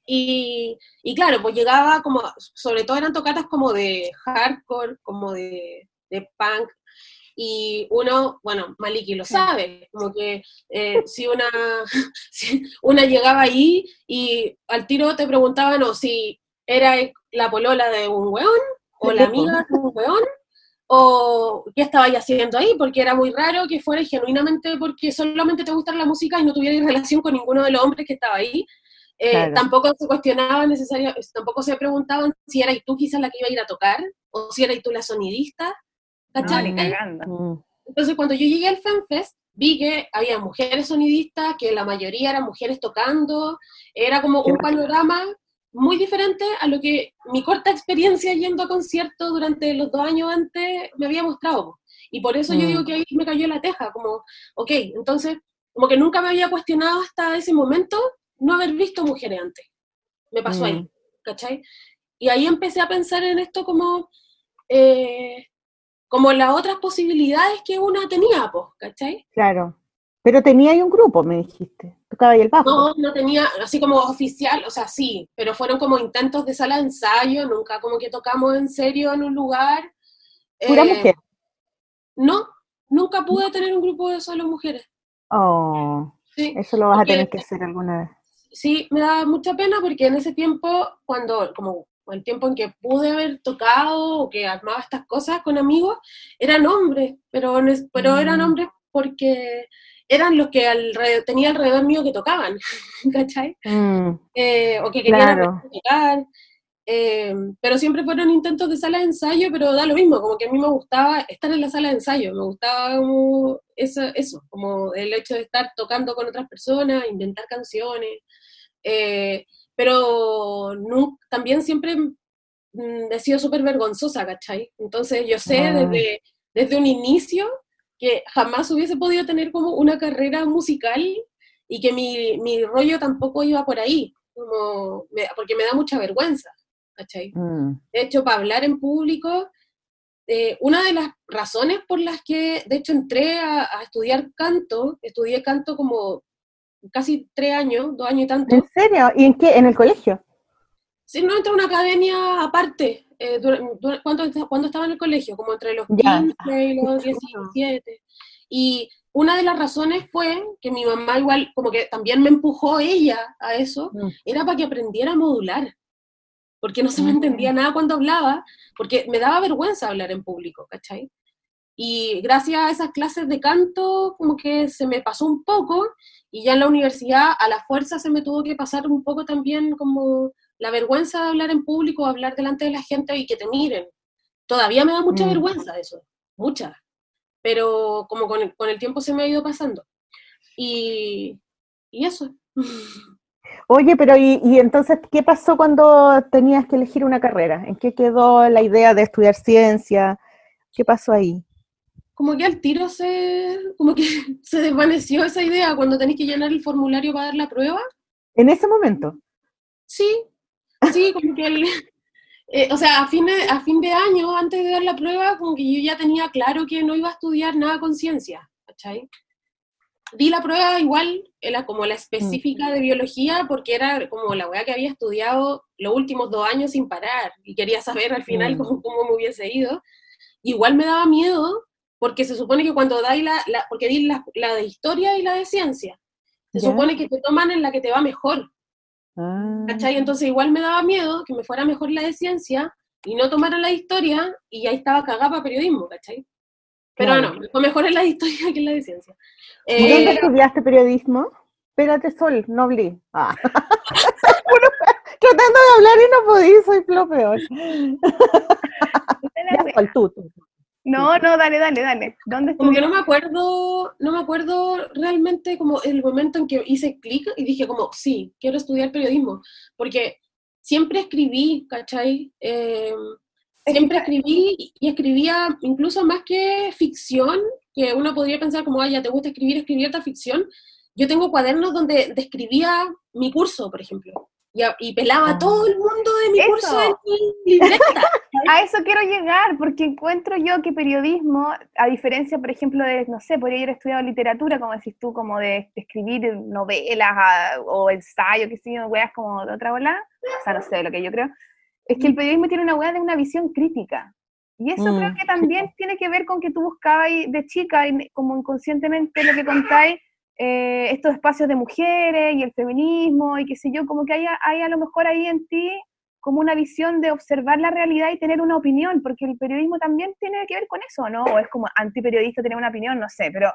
y, y claro, pues llegaba como, sobre todo eran tocatas como de hardcore, como de, de punk, y uno, bueno, Maliki lo sabe, como que eh, si, una, si una llegaba ahí y al tiro te preguntaban o si era la polola de un weón o la amiga de un weón o qué estabais haciendo ahí, porque era muy raro que fuera genuinamente porque solamente te gustara la música y no tuvierais relación con ninguno de los hombres que estaba ahí. Eh, Claro. Tampoco se cuestionaba necesario, tampoco se preguntaban si erais tú quizás la que iba a ir a tocar, o si erais tú la sonidista, Mm, Entonces cuando yo llegué al FanFest, vi que había mujeres sonidistas, que la mayoría eran mujeres tocando, era como un panorama muy diferente a lo que mi corta experiencia yendo a conciertos durante los dos años antes me había mostrado. Y por eso yo Mm. digo que ahí me cayó la teja, como, ok, entonces, como que nunca me había cuestionado hasta ese momento no haber visto mujeres antes. Me pasó Mm. ahí, ¿cachai? Y ahí empecé a pensar en esto como, eh, como las otras posibilidades que una tenía, pues, ¿cachai? Claro. Pero tenía ahí un grupo, me dijiste. Tocaba ahí el bajo. No, no tenía, así como oficial, o sea, sí, pero fueron como intentos de sala de ensayo, nunca como que tocamos en serio en un lugar. Pura Eh, mujer. No, nunca pude tener un grupo de solo mujeres. Oh, Sí, eso lo vas a tener que hacer alguna vez. sí, me da mucha pena porque en ese tiempo, cuando, como el tiempo en que pude haber tocado o que armaba estas cosas con amigos, eran hombres, pero, pero eran Mm. hombres porque eran los que alre- tenía alrededor mío que tocaban, ¿cachai? Mm, eh, o que querían Claro. tocar, eh, pero siempre fueron intentos de sala de ensayo, pero da lo mismo, como que a mí me gustaba estar en la sala de ensayo, me gustaba como eso, eso como el hecho de estar tocando con otras personas, inventar canciones, eh, pero también siempre mm, he sido súper vergonzosa, ¿cachai? Entonces yo sé Ah. desde, desde un inicio que jamás hubiese podido tener como una carrera musical y que mi, mi rollo tampoco iba por ahí, como, me- porque me da mucha vergüenza, ¿cachai? mm. De hecho, para hablar en público, eh, una de las razones por las que, de hecho, entré a, a estudiar canto, estudié canto como casi tres años, dos años y tanto, ¿En serio? ¿Y en qué? ¿En el colegio? Sí, no entré a una academia aparte, eh, cuando, cuando estaba en el colegio, como entre los Ya. 15 y los 17. Y una de las razones fue que mi mamá igual, como que también me empujó ella a eso, Mm. era para que aprendiera a modular, porque no se me Mm. entendía nada cuando hablaba, porque me daba vergüenza hablar en público, ¿cachai? Y gracias a esas clases de canto, como que se me pasó un poco, y ya en la universidad a la fuerza se me tuvo que pasar un poco también como la vergüenza de hablar en público, hablar delante de la gente y que te miren. Todavía me da mucha Mm. vergüenza eso, mucha. Pero como con el, con el tiempo se me ha ido pasando. Y, y eso. Oye, pero ¿y, y entonces qué pasó cuando tenías que elegir una carrera? ¿En qué quedó la idea de estudiar ciencia? ¿Qué pasó ahí? Como que al tiro se, como que se desvaneció esa idea cuando tenés que llenar el formulario para dar la prueba. En ese momento. Sí, sí, como que el, eh, o sea, a fin, de, a fin de año, antes de dar la prueba, como que yo ya tenía claro que no iba a estudiar nada con ciencia, ¿cachai? Di la prueba igual, era como la específica de biología, porque era como la weá que había estudiado los últimos dos años sin parar, y quería saber al final Mm. cómo, cómo me hubiese ido. Igual me daba miedo, porque se supone que cuando dais la, la- porque di la, la de historia y la de ciencia, se Ya. supone que te toman en la que te va mejor. Ah, ¿cachai? Entonces igual me daba miedo que me fuera mejor la de ciencia y no tomara la de historia y ahí estaba cagada para periodismo, ¿cachai? Pero Claro. no, me fue mejor en la de historia que en la de ciencia. ¿Y dónde Eh, estudiaste periodismo? Espérate, Sol, no hablé. Ah. Tratando de hablar y no podí, soy lo peor. Ya, Sol, tú, tú. No, no, dale, dale, dale. ¿Dónde como que no me acuerdo, no me acuerdo realmente como el momento en que hice clic y dije como, sí, quiero estudiar periodismo, porque siempre escribí, ¿cachai? Eh, siempre escribí y escribía incluso más que ficción, que uno podría pensar como, ay, ya te gusta escribir, escribir esta ficción. Yo tengo cuadernos donde describía mi curso, por ejemplo, y, a- y pelaba a Ah. todo el mundo de mi Eso. curso mi libreta. A eso quiero llegar, porque encuentro yo que periodismo, a diferencia, por ejemplo, de, no sé, podría haber estudiado literatura, como decís tú, como de, de escribir novelas ah, o ensayo, que sé yo, weas como de otra bola, o sea, no sé, lo que yo creo, es que el periodismo tiene una wea de una visión crítica. Y eso Mm, creo que también tiene que ver con que tú buscabas de chica, como inconscientemente lo que contáis, eh, estos espacios de mujeres y el feminismo y qué sé yo, como que hay, a- hay a lo mejor ahí en ti como una visión de observar la realidad y tener una opinión, porque el periodismo también tiene que ver con eso, ¿no? O es como antiperiodista tener una opinión, no sé, pero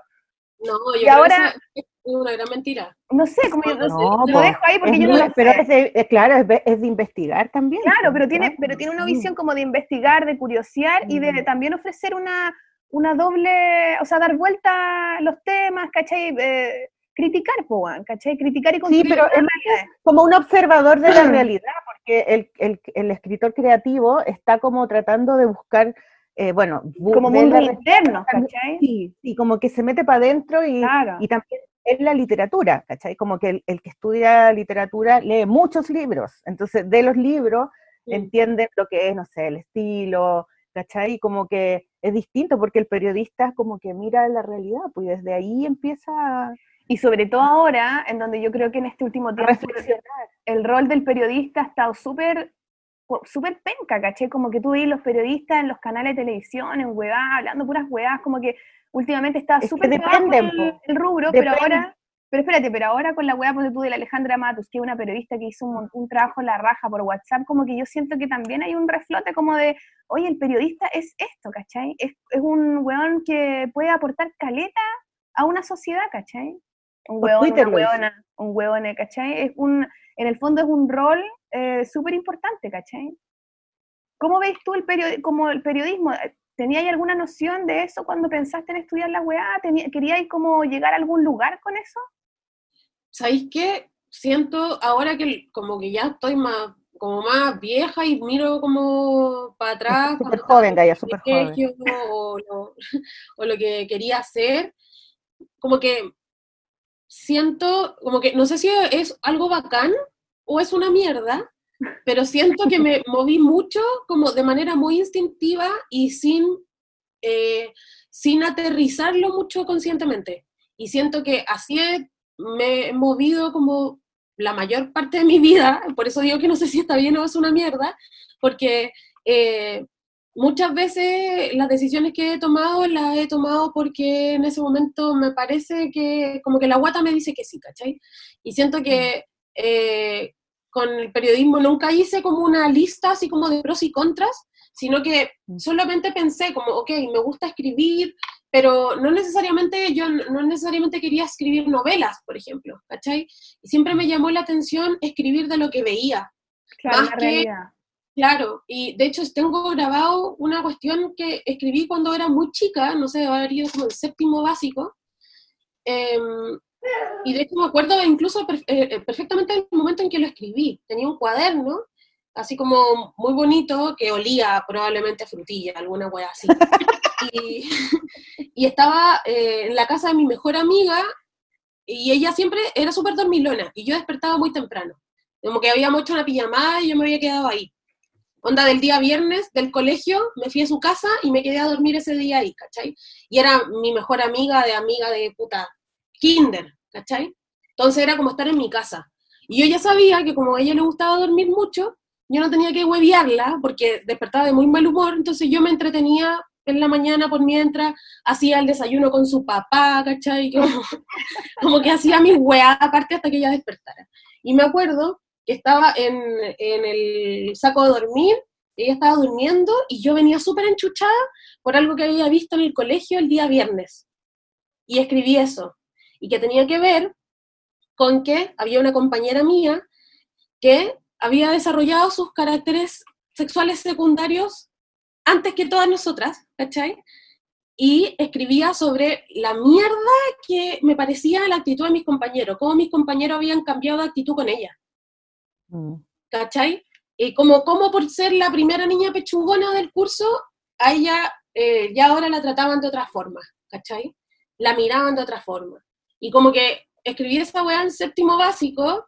No, yo Y creo ahora- que es una gran mentira. no sé, como yo No, No, lo dejo ahí porque yo no lo pero sé. es de- claro, es de, es de investigar también. Claro, pero tiene, claro, pero tiene una visión como de investigar, de curiosear y de Mm. también ofrecer una, una doble, o sea, dar vuelta a los temas, ¿cachai? Eh, criticar, po, weón, ¿cachai? Criticar y Sí, construir pero una es como un observador de la realidad, porque el, el, el escritor creativo está como tratando de buscar, eh, bueno, bu- Como mundos la- internos, ¿cachai? Sí, sí, como que se mete para adentro y, Claro. y también es la literatura, ¿cachai? Como que el, el que estudia literatura lee muchos libros, entonces de los libros Mm. entienden lo que es, no sé, el estilo, ¿cachai? Y como que es distinto porque el periodista como que mira la realidad, pues y desde ahí empieza Y sobre todo ahora, en donde yo creo que en este último tiempo el rol del periodista ha estado súper súper penca, ¿caché? Como que tú ves los periodistas en los canales de televisión, en huevadas, hablando puras huevadas, como que últimamente estaba Es que súper dependen, el, rubro, pero ahora, pero espérate, pero ahora con la tú, de la Alejandra Matus, que es una periodista que hizo un, un trabajo en la raja por WhatsApp, como que yo siento que también hay un reflote como de, oye, el periodista es esto, ¿cachai? Es, es un weón que puede aportar caleta a una sociedad, ¿cachai? Un weón, una weona, un weón, ¿cachai? Es un, en el fondo es un rol eh, súper importante, ¿cachai? ¿Cómo ves tú el, periodi- como el periodismo? ¿Teníais alguna noción de eso cuando pensaste en estudiar la weá? ¿Tenía- ¿Queríais como llegar a algún lugar con eso? ¿Sabéis qué? Siento ahora que como que ya estoy más, como más vieja y miro como para atrás. Súper joven, Gaya, súper joven. colegio O lo, o lo que quería hacer, como que siento, como que no sé si es algo bacán o es una mierda, pero siento que me moví mucho como de manera muy instintiva y sin, eh, sin aterrizarlo mucho conscientemente. Y siento que así he- me he movido como la mayor parte de mi vida, por eso digo que no sé si está bien o es una mierda, porque eh, muchas veces las decisiones que he tomado las he tomado porque en ese momento me parece que como que la guata me dice que sí, ¿cachai? Y siento que eh, con el periodismo nunca hice como una lista así como de pros y contras, sino que Mm. solamente pensé como, ok, me gusta escribir, pero no necesariamente, yo no necesariamente quería escribir novelas, por ejemplo, ¿cachai? Y siempre me llamó la atención escribir de lo que veía, Claro, Más que-. Claro, y de hecho tengo grabado una cuestión que escribí cuando era muy chica, no sé, debe haber ido como el séptimo básico, em, y de hecho me acuerdo incluso eh, eh, perfectamente del momento en que lo escribí. Tenía un cuaderno, así como muy bonito, que olía probablemente a frutilla, alguna wea así. y, y estaba eh, en la casa de mi mejor amiga, y ella siempre era súper dormilona, y yo despertaba muy temprano. Como que habíamos hecho una pijamada y yo me había quedado ahí onda del día viernes del colegio, me fui a su casa y me quedé a dormir ese día ahí, ¿cachai? Y era mi mejor amiga de amiga de puta kinder, ¿cachai? Entonces era como estar en mi casa. Y yo ya sabía que como a ella le gustaba dormir mucho, yo no tenía que hueviarla porque despertaba de muy mal humor, entonces yo me entretenía en la mañana por mientras, hacía el desayuno con su papá, ¿cachai? Como, como que hacía mis weas aparte hasta que ella despertara. Y me acuerdo que estaba en, en el saco de dormir, ella estaba durmiendo y yo venía súper enchuchada por algo que había visto en el colegio el día viernes. Y escribí eso. Y que tenía que ver con que había una compañera mía que había desarrollado sus caracteres sexuales secundarios antes que todas nosotras, ¿cachai? Y escribía sobre la mierda que me parecía la actitud de mis compañeros, cómo mis compañeros habían cambiado de actitud con ella. Mm. ¿cachai? Y como, como por ser la primera niña pechugona del curso, a ella eh, ya ahora la trataban de otra forma, ¿cachai? La miraban de otra forma. Y como que escribí esa weá en séptimo básico,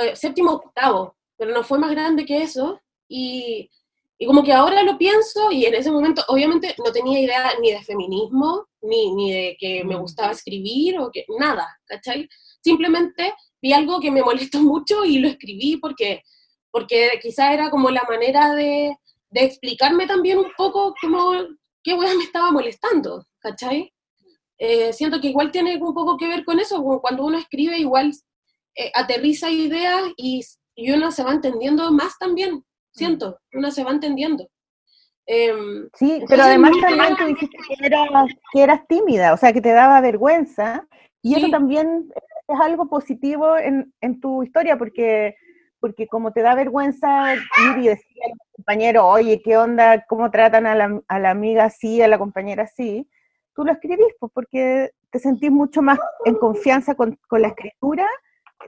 eh, séptimo octavo, pero no fue más grande que eso, y, y como que ahora lo pienso, y en ese momento obviamente no tenía idea ni de feminismo, ni, ni de que me Mm. gustaba escribir, o que nada, ¿cachai? Simplemente vi algo que me molestó mucho y lo escribí porque, porque quizá era como la manera de, de explicarme también un poco como qué weá me estaba molestando, ¿cachai? Eh, siento que igual tiene un poco que ver con eso, como cuando uno escribe igual eh, aterriza ideas y, y uno se va entendiendo más también, siento, uno se va entendiendo. Em, Sí, Entonces, pero además también tú dijiste que eras, que eras tímida, o sea, que te daba vergüenza, y eso Sí. también es algo positivo en, en tu historia, porque, porque como te da vergüenza ir y decirle a los compañeros, oye, ¿qué onda? ¿Cómo tratan a la, a la amiga así, a la compañera así? Tú lo escribís, pues, porque te sentís mucho más en confianza con, con la escritura,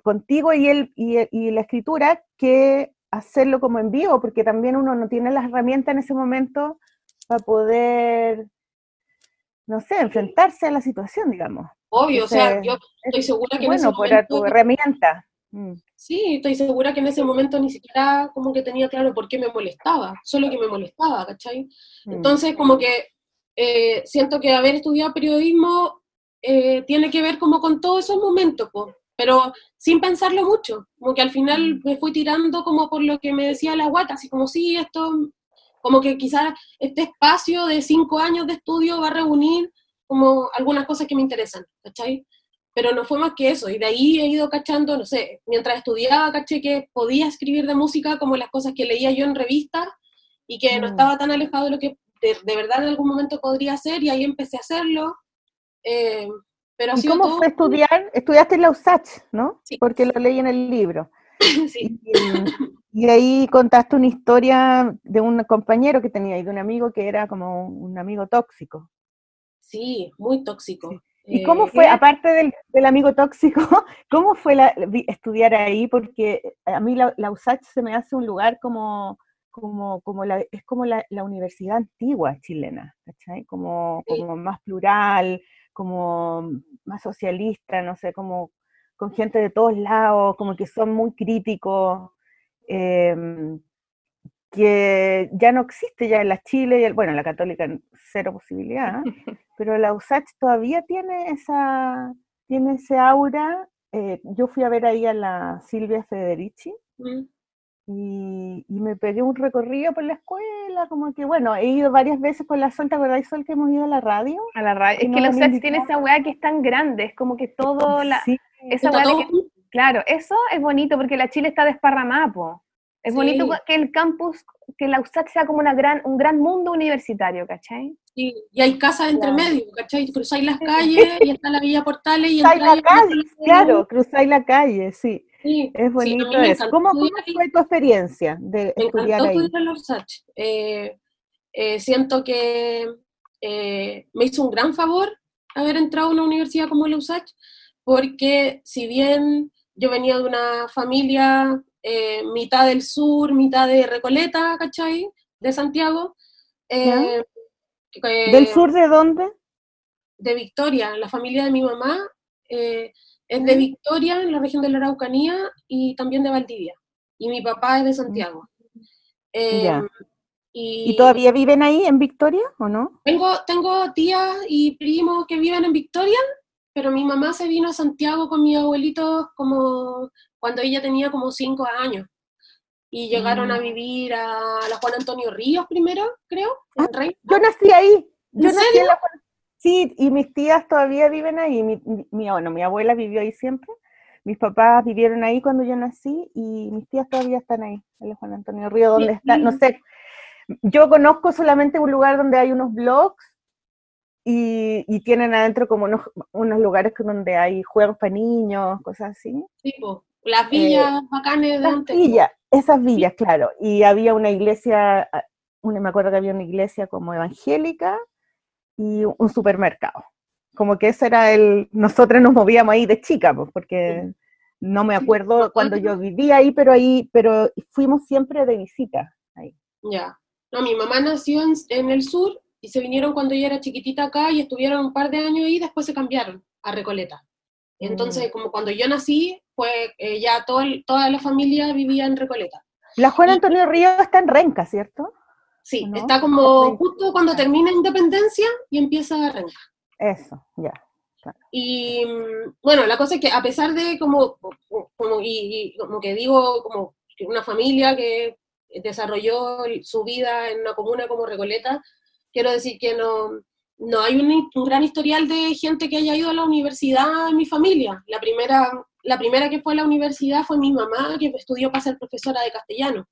contigo y, el, y, y la escritura, que hacerlo como en vivo, porque también uno no tiene las herramientas en ese momento para poder, no sé, enfrentarse a la situación, digamos. Obvio, o sea, yo estoy segura que en Bueno, ese pues era tu momento, herramienta. Mm. sí, estoy segura que en ese momento ni siquiera como que tenía claro por qué me molestaba, solo que me molestaba, ¿cachai? Mm. Entonces, como que eh, siento que haber estudiado periodismo eh, tiene que ver como con todos esos momentos, po, pero sin pensarlo mucho, como que al final Mm. me fui tirando como por lo que me decía la guata, así como sí, esto, como que quizás este espacio de cinco años de estudio va a reunir como algunas cosas que me interesan, ¿cachai? Pero no fue más que eso, y de ahí he ido cachando, no sé, mientras estudiaba caché que podía escribir de música como las cosas que leía yo en revistas, y que no Mm. estaba tan alejado de lo que de, de verdad en algún momento podría hacer, y ahí empecé a hacerlo. eh, pero ¿Y cómo todo- fue estudiar? Estudiaste en la USACH, ¿no? Sí. Porque lo leí en el libro. sí, Y, y ahí contaste una historia de un compañero que tenía y de un amigo que era como un amigo tóxico. sí, muy tóxico. ¿Y Eh, cómo fue, aparte del, del amigo tóxico, cómo fue la- estudiar ahí? Porque a mí la, la USACH se me hace un lugar como, como, como la, es como la, la universidad antigua chilena, ¿cachai? Como, Sí. como más plural, como más socialista, no sé, como con gente de todos lados, como que son muy críticos, em, que ya no existe ya en la Chile, y el- bueno, en la católica cero posibilidad, pero la USACH todavía tiene esa, tiene ese aura. eh, yo fui a ver ahí a la Silvia Federici mm, y, y me pegué un recorrido por la escuela, como que bueno, he ido varias veces con la Sol, ¿te acordáis Sol que hemos ido a la radio? A la radio. Es no que los sets tiene invitado. esa weá que es tan grande, es como que todo la, Sí, esa weá que- claro, eso es bonito porque la Chile está desparramada, po. Es Sí. bonito que el campus, que la USAC sea como una gran, un gran mundo universitario, ¿cachai? Sí, y hay casas entre Claro. medio, ¿cachai? Cruzáis las calles y está la Villa Portales y cruzáis la calle, claro, cruzáis la calle, sí, Sí, es bonito eso. ¿Cómo, cómo fue tu experiencia de Me estudiar ahí? estudiar en la USACH. Eh, eh, siento que eh, me hizo un gran favor haber entrado a una universidad como la USACH, porque si bien yo venía de una familia eh, mitad del sur, mitad de Recoleta, ¿cachai? De Santiago. eh, que- ¿Del sur de dónde? de Victoria, la familia de mi mamá eh, es de. Victoria, en la región de la Araucanía, y también de Valdivia. Y mi papá es de Santiago. Eh, Ya. y ¿Y todavía viven ahí en Victoria o no? tengo, tengo tías y primos que viven en Victoria, pero mi mamá se vino a Santiago con mis abuelitos como cuando ella tenía como cinco años. Y llegaron a Mm. vivir a la Juan Antonio Ríos primero, creo, Ah. Yo nací ahí. Yo ¿En nací serio? en la Juan- Sí, y mis tías todavía viven ahí. Mi, mi, mi- bueno, mi abuela vivió ahí siempre. Mis papás vivieron ahí cuando yo nací y mis tías todavía están ahí, en la Juan Antonio Río, donde está, no sé. Yo conozco solamente un lugar donde hay unos blogs y, y tienen adentro como unos, unos lugares donde hay juegos para niños, cosas así. Tipo, las villas bacanes de Eh, Las villas, esas villas, claro. Y había una iglesia, ah, una, me acuerdo que había una iglesia como evangélica y un supermercado. Como que ese era el, nosotros nos movíamos ahí de chica, pues, porque no me acuerdo cuando yo vivía ahí, pero ahí, pero fuimos siempre de visita ahí. Ya. No, mi mamá nació en, en el sur y se vinieron cuando ella era chiquitita acá y estuvieron un par de años y después se cambiaron a Recoleta. Entonces, como cuando yo nací, pues eh, ya todo toda la familia vivía en Recoleta. La Juan Y- Antonio Río está en Renca, ¿cierto? Sí, ¿No? está como justo cuando termina Independencia y empieza Renca. Eso, ya. Y mm, bueno, la cosa es que a pesar de como, como, y, y como que digo, como una familia que desarrolló su vida en una comuna como Recoleta, quiero decir que no, no hay un, un gran historial de gente que haya ido a la universidad en mi familia. La primera, la primera que fue a la universidad fue mi mamá, que estudió para ser profesora de castellano.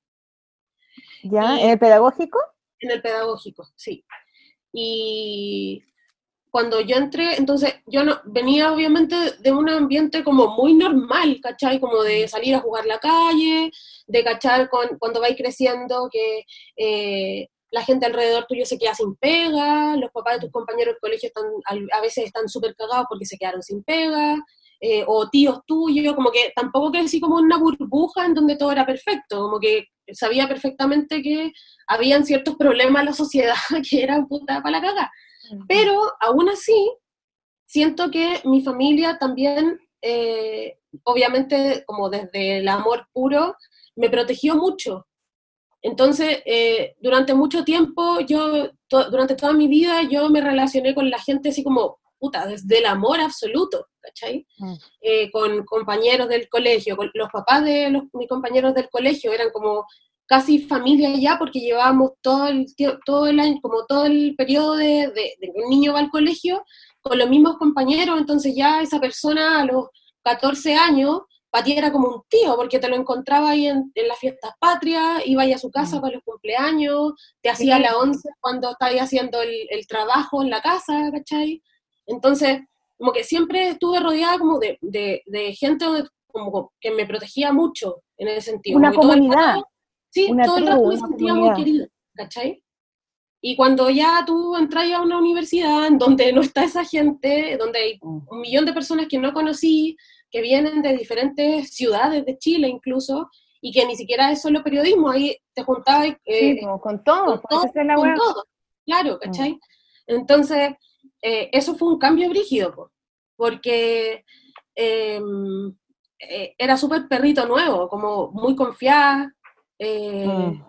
¿Ya? ¿En el pedagógico? En el pedagógico, sí. Y cuando yo entré, entonces yo no, venía obviamente de un ambiente como muy normal, ¿cachai? Como de salir a jugar la calle, de cachar con, cuando vais creciendo que eh, la gente alrededor tuyo se queda sin pega, los papás de tus compañeros del colegio están, a veces están súper cagados porque se quedaron sin pega, eh, o tíos tuyos, como que tampoco crecí como una burbuja en donde todo era perfecto, como que sabía perfectamente que habían ciertos problemas en la sociedad que eran puta para la caga. Pero aún así, siento que mi familia también, eh, obviamente como desde el amor puro, me protegió mucho. Entonces, eh, durante mucho tiempo, yo, durante toda mi vida, yo me relacioné con la gente así como, puta, desde el amor absoluto, ¿cachai? Mm. Eh, con compañeros del colegio, con los papás de los, mis compañeros del colegio eran como casi familia ya porque llevábamos todo el, todo el año, como todo el periodo de, de, de que un niño va al colegio con los mismos compañeros, entonces ya esa persona a los 14 años para ti era como un tío, porque te lo encontraba ahí en, en las fiestas patrias, iba ahí a su casa Mm. para los cumpleaños, te hacía Sí. la once cuando estabas haciendo el, el trabajo en la casa, ¿cachai? Entonces, como que siempre estuve rodeada como de, de, de gente como que me protegía mucho en ese sentido. Una como todo comunidad, rato- sí, una todo el rato me sentía comunidad. muy querida, ¿cachai? Y cuando ya tú entras a una universidad en donde no está esa gente, donde hay Mm. un millón de personas que no conocí, que vienen de diferentes ciudades de Chile incluso, y que ni siquiera es solo periodismo, ahí te juntabas eh, Sí, con todo, con pues, todo, la con claro, ¿cachai? Entonces, eh, eso fue un cambio brígido, po, porque eh, eh, era súper perrito nuevo, como muy confiada, eh, Mm.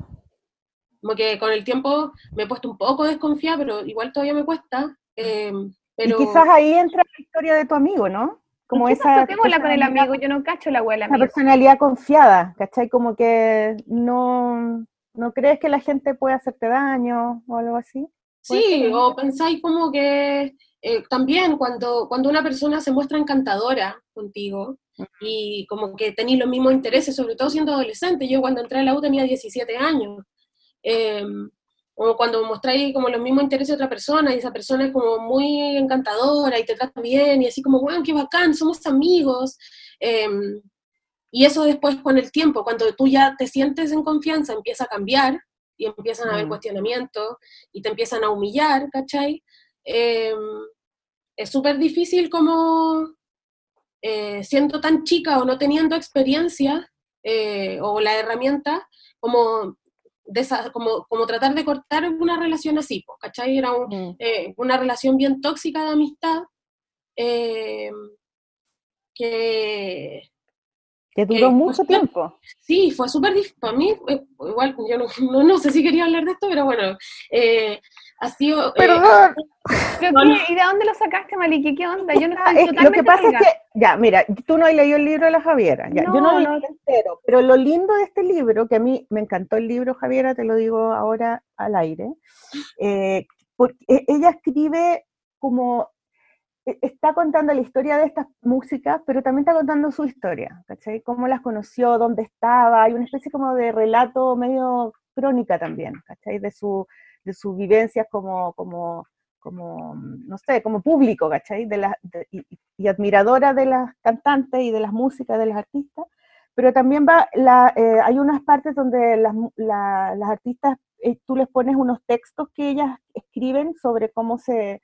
como que con el tiempo me he puesto un poco desconfiada, pero igual todavía me cuesta. pero Y quizás ahí entra la historia de tu amigo, ¿no? Como ¿Qué esa pasó? Démosla con el amigo, yo no cacho la Una amigo. personalidad confiada, ¿cachai? Como que no, no crees que la gente puede hacerte daño o algo así. ¿Puede Sí, o pensáis como que eh, también cuando, cuando una persona se muestra encantadora contigo y como que tenéis los mismos intereses, sobre todo siendo adolescente, yo cuando entré a la U tenía 17 años, eh, o cuando mostráis como los mismos intereses de otra persona y esa persona es como muy encantadora y te trata bien y así como, bueno, qué bacán, somos amigos. eh, y eso después con el tiempo, cuando tú ya te sientes en confianza, empieza a cambiar y empiezan a haber Mm. cuestionamientos y te empiezan a humillar, ¿cachai? Eh, es súper difícil como eh, siendo tan chica o no teniendo experiencia eh, o la herramienta, como, desa- como, como tratar de cortar una relación así, ¿cachai? Era un- Mm. eh, una relación bien tóxica de amistad eh, que Que duró Eh, mucho tiempo. Sí, fue súper difícil. Para mí, eh, igual, yo no, no, no sé si quería hablar de esto, pero bueno, eh, ha sido... eh, Perdón. ¿Pero No, qué? no. ¿Y de dónde lo sacaste, Maliki? ¿Qué onda? Yo no Ah, estoy es lo que pasa es que, ya, mira, tú no has leído el libro de la Javiera, ya, yo no No, lo no. leí entero, pero lo lindo de este libro, que a mí me encantó el libro, Javiera, te lo digo ahora al aire, eh, porque ella escribe como, e- está contando la historia de estas músicas, pero también está contando su historia, ¿cachai? Cómo las conoció, dónde estaba, hay una especie como de relato medio crónica también, ¿cachai? De su, de sus vivencias como, como, como, no sé, como público, ¿cachai? De la, de- y, y admiradora de las cantantes y de las músicas de las artistas, pero también va, la, eh, hay unas partes donde las, la- las artistas, eh, tú les pones unos textos que ellas escriben sobre cómo se,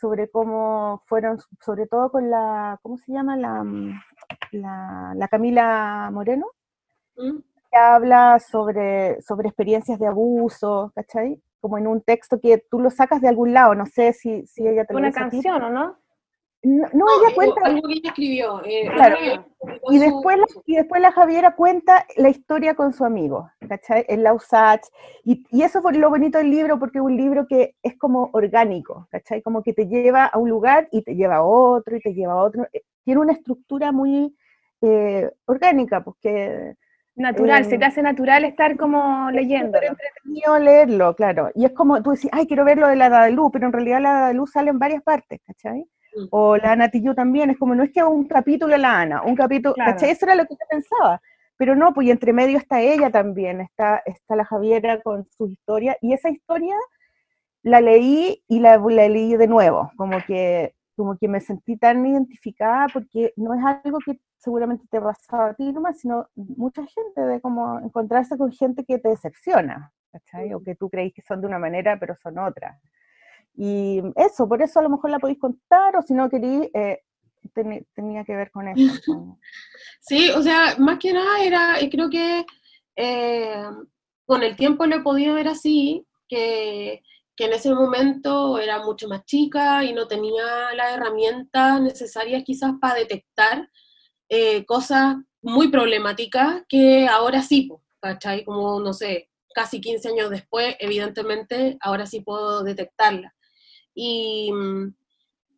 sobre cómo fueron, sobre todo con la, ¿cómo se llama? La, mm, la, la Camila Moreno, ¿Mm? que habla sobre, sobre experiencias de abuso, ¿cachai? Como en un texto que tú lo sacas de algún lado, no sé si, si ella te lo Una dice canción, ¿o no? No, no, No, ella cuenta, algo que ella escribió. eh, Claro, y su- después, la, y después la Javiera cuenta la historia con su amigo, ¿cachai? En la USACH, y, y eso fue lo bonito del libro, porque es un libro que es como orgánico, ¿cachai? Como que te lleva a un lugar y te lleva a otro, y te lleva a otro. Eh, Tiene una estructura muy eh, orgánica, porque Natural, Eh, se te hace natural estar como leyéndolo. entretenido leerlo, claro. Y es como tú decís, ay, quiero ver lo de la Dadalú, pero en realidad la Dadalú sale en varias partes, ¿cachai? Mm. O la Ana Tijoux también, es como, no es que un capítulo la Ana, un capítulo, Claro. ¿cachai? Eso era lo que yo pensaba. Pero no, pues y entre medio está ella también, está, está la Javiera con su historia, y esa historia la leí y la, la leí de nuevo, como que, como que me sentí tan identificada porque no es algo que seguramente te pasaba a ti nomás, sino mucha gente, de como encontrarse con gente que te decepciona, ¿cachai? O que tú creís que son de una manera, pero son otra. Y eso, por eso a lo mejor la podéis contar, o si no queréis, eh, tenía que ver con eso. Sí, o sea, más que nada era, y creo que eh, con el tiempo lo he podido ver así, que, que en ese momento era mucho más chica y no tenía las herramientas necesarias quizás para detectar eh, cosas muy problemáticas que ahora sí, ¿cachai? Como, no sé, casi 15 años después, evidentemente, ahora sí puedo detectarlas. Y mm,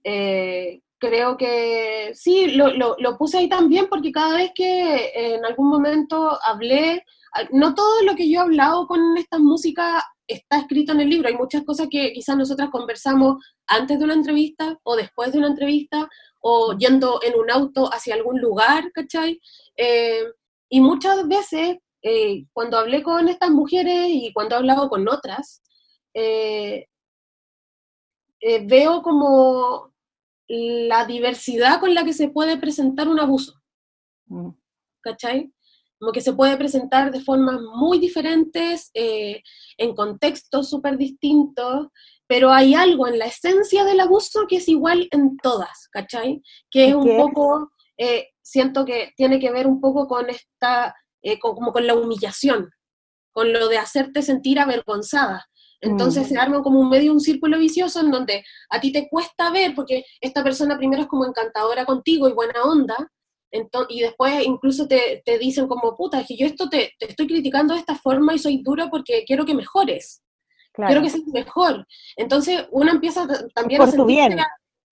eh, creo que sí, lo, lo- lo puse ahí también porque cada vez que en algún momento hablé, ah, no todo lo que yo he hablado con esta música está escrito en el libro, hay muchas cosas que quizás nosotras conversamos antes de una entrevista o después de una entrevista o yendo en un auto hacia algún lugar, ¿cachai? Eh, y muchas veces eh, cuando hablé con estas mujeres y cuando he hablado con otras, eh, eh, veo como la diversidad con la que se puede presentar un abuso, Mm. ¿cachai? Como que se puede presentar de formas muy diferentes, eh, en contextos súper distintos, pero hay algo en la esencia del abuso que es igual en todas, ¿cachai? Que es un poco, eh, siento que tiene que ver un poco con esta, eh, con- como con la humillación, con lo de hacerte sentir avergonzada. Entonces Mm. se arma como un medio un círculo vicioso en donde a ti te cuesta ver, porque esta persona primero es como encantadora contigo y buena onda, y después incluso te, te dicen como, puta, es que yo esto te, te estoy criticando de esta forma y soy duro porque quiero que mejores, Claro. quiero que seas mejor. Entonor uno empieza también Por a tu sentirse, bien.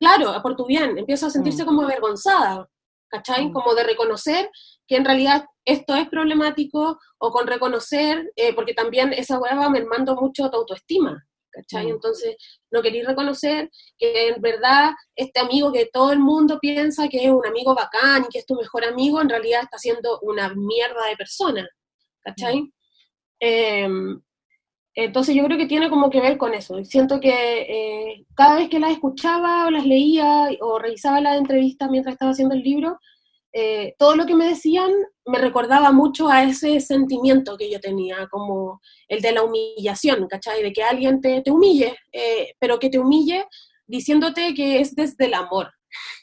claro, por tu bien, empieza a sentirse Mm. como avergonzada, ¿cachai? Mm. Como de reconocer que en realidad esto es problemático, o con reconocer, eh, porque también esa hueá va mermando mucho tu autoestima, ¿cachai? Mm. Entonces, no queréis reconocer que en verdad este amigo que todo el mundo piensa que es un amigo bacán y que es tu mejor amigo, en realidad está siendo una mierda de persona, ¿cachai? Mm. Entonces yo creo que tiene como que ver con eso. Siento que eh, cada vez que las escuchaba o las leía o revisaba las entrevistas mientras estaba haciendo el libro, eh, todo lo que me decían me recordaba mucho a ese sentimiento que yo tenía, como el de la humillación, ¿cachai? De que alguien te, te humille, eh, pero que te humille diciéndote que es desde el amor,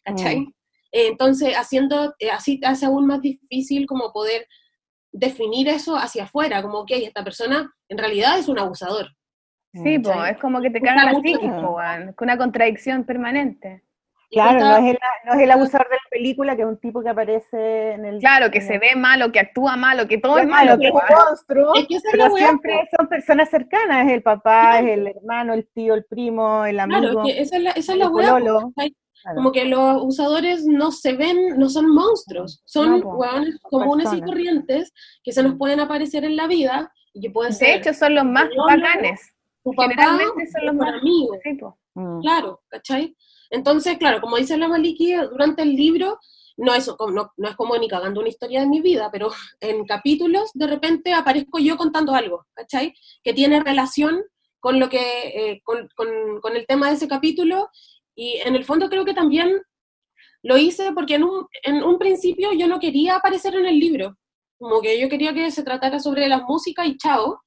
¿cachai? Mm. Entonces, haciendo, eh, así hace aún más difícil como poder definir eso hacia afuera, como que esta persona en realidad es un abusador. Sí, po, es como que te caga la psiquis, con una contradicción permanente. Claro, no es, el, no es el abusador de la película, que es un tipo que aparece en el... Claro, que se ve malo, que actúa malo, que todo es es malo, que es un monstruo, Es que es pero siempre son personas cercanas, es el papá, es el hermano, el tío, el primo, el amigo, Claro, es que esa es la, esa es la. ¿cachai? Claro. Como que los abusadores no se ven, no son monstruos, son No, hueones comunes y Personas. corrientes que se nos pueden aparecer en la vida y que pueden De ser hecho, son los más pololo, bacanes. tu papá, generalmente son los más- amigo. Sí, po. Mm. Claro, ¿cachai? Entonces, claro, como dice la Maliki, durante el libro, no es, no, no es como ni cagando una historia de mi vida, pero en capítulos de repente aparezco yo contando algo, ¿cachai? Que tiene relación con lo que, eh, con, con- con el tema de ese capítulo, y en el fondo creo que también lo hice porque en un, en un principio yo no quería aparecer en el libro, como que yo quería que se tratara sobre la música y chao,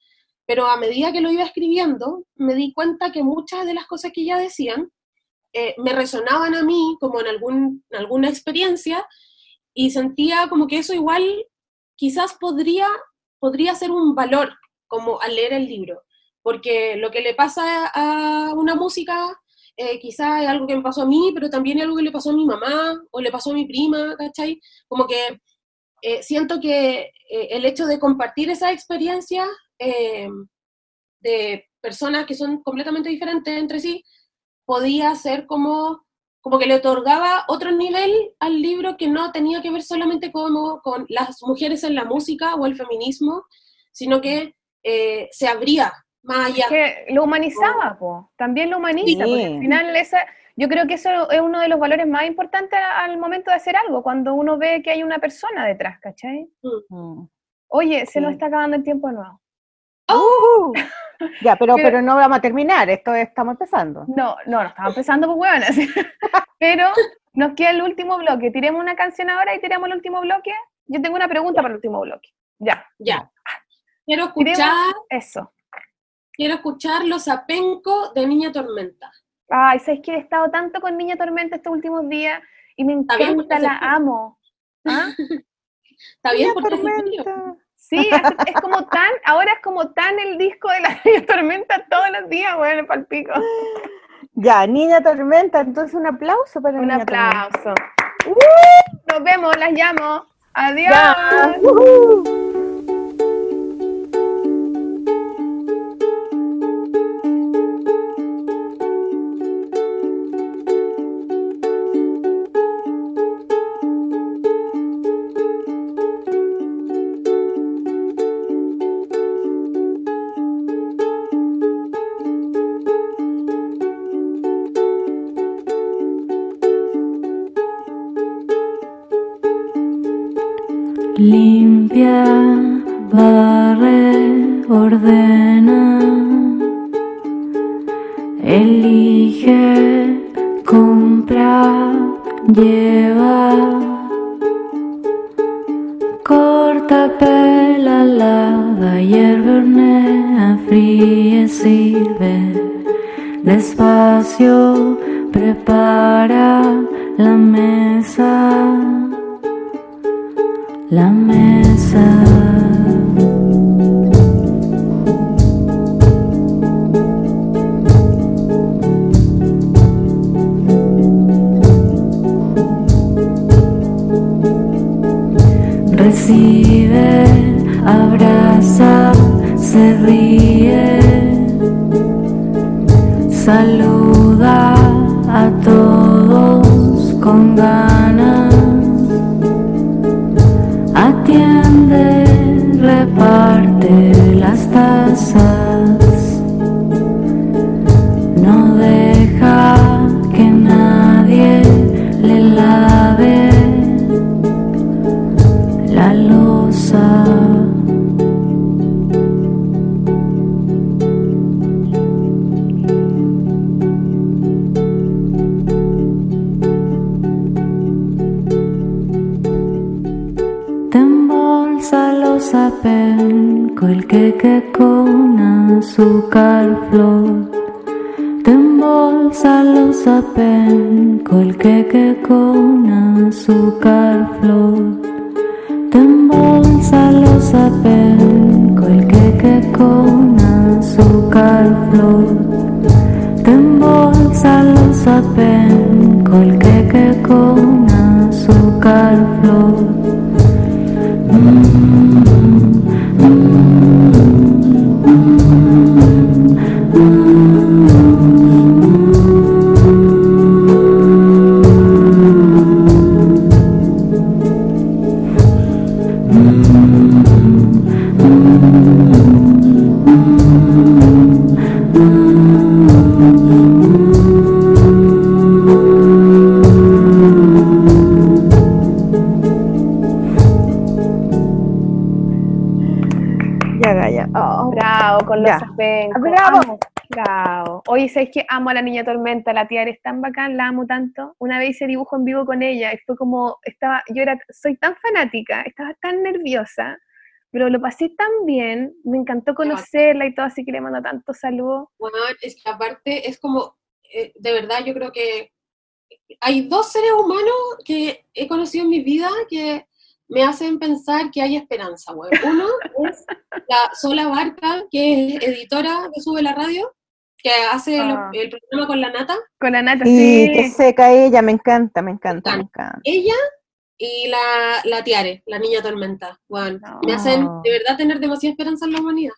pero a medida que lo iba escribiendo, me di cuenta que muchas de las cosas que ella decían eh, me resonaban a mí como en, algún, alguna experiencia y sentía como que eso igual quizás podría, podría ser un valor como al leer el libro, porque lo que le pasa a una música eh, quizás es algo que me pasó a mí, pero también algo que le pasó a mi mamá o le pasó a mi prima, ¿cachai? Como que eh, siento que eh, el hecho de compartir esa experiencia eh, de personas que son completamente diferentes entre sí, podía ser como, como que le otorgaba otro nivel al libro que no tenía que ver solamente como con las mujeres en la música o el feminismo, sino que se abría más allá. que lo humanizaba, po. también lo humaniza, Sí. porque al final esa, yo creo que eso es uno de los valores más importantes al momento de hacer algo, cuando uno ve que hay una persona detrás, ¿cachai? Mm. Oye, se nos está acabando el tiempo de nuevo. Uh, ya, pero, Pero- pero no vamos a terminar, esto estamos empezando. No, no, no estamos empezando por hueonas. Pero nos queda el último bloque. Tiremos una canción ahora y tiramos el último bloque. Yo tengo una pregunta para el último bloque. Ya, Ya. Quiero Tiremos- escuchar, eso. Quiero escuchar Los Apenco de Niña Tormenta. Ay, ¿sabes que he estado tanto con Niña Tormenta estos últimos días? Y me encanta, la amo. ¿Ah? Está bien Niña porque tormenta. Sí, es, es como tan, ahora es como tan el disco de la Niña Tormenta todos los días, bueno, palpico. Ya, Niña Tormenta, entonces un aplauso para Un Niña Tormenta. aplauso. Nos vemos, las llamo. Adiós. Ya. Ya, Gaya. Oh, Bravo, con los Ya. apencos. Bravo. Amo. Bravo. Oye, ¿sabes que Amo a la Niña Tormenta, la tía es tan bacán, la amo tanto. Una vez hice dibujo en vivo con ella y fue como, estaba, yo era, soy tan fanática, estaba tan nerviosa, pero lo pasé tan bien, me encantó conocerla y todo, así que le mando tantos saludos. Bueno, es que aparte es como, eh, de verdad, yo creo que hay dos seres humanos que he conocido en mi vida que me hacen pensar que hay esperanza, weón. Uno es la Sola Barca, que es editora de Sube la Radio, que hace el- Ah. el, programa con la nata. Con la nata, Y sí. que seca ella, me encanta, me encanta, me encanta. Ella y la, la Tiare, la niña tormenta. Weón, me hacen de verdad tener demasiada esperanza en la humanidad.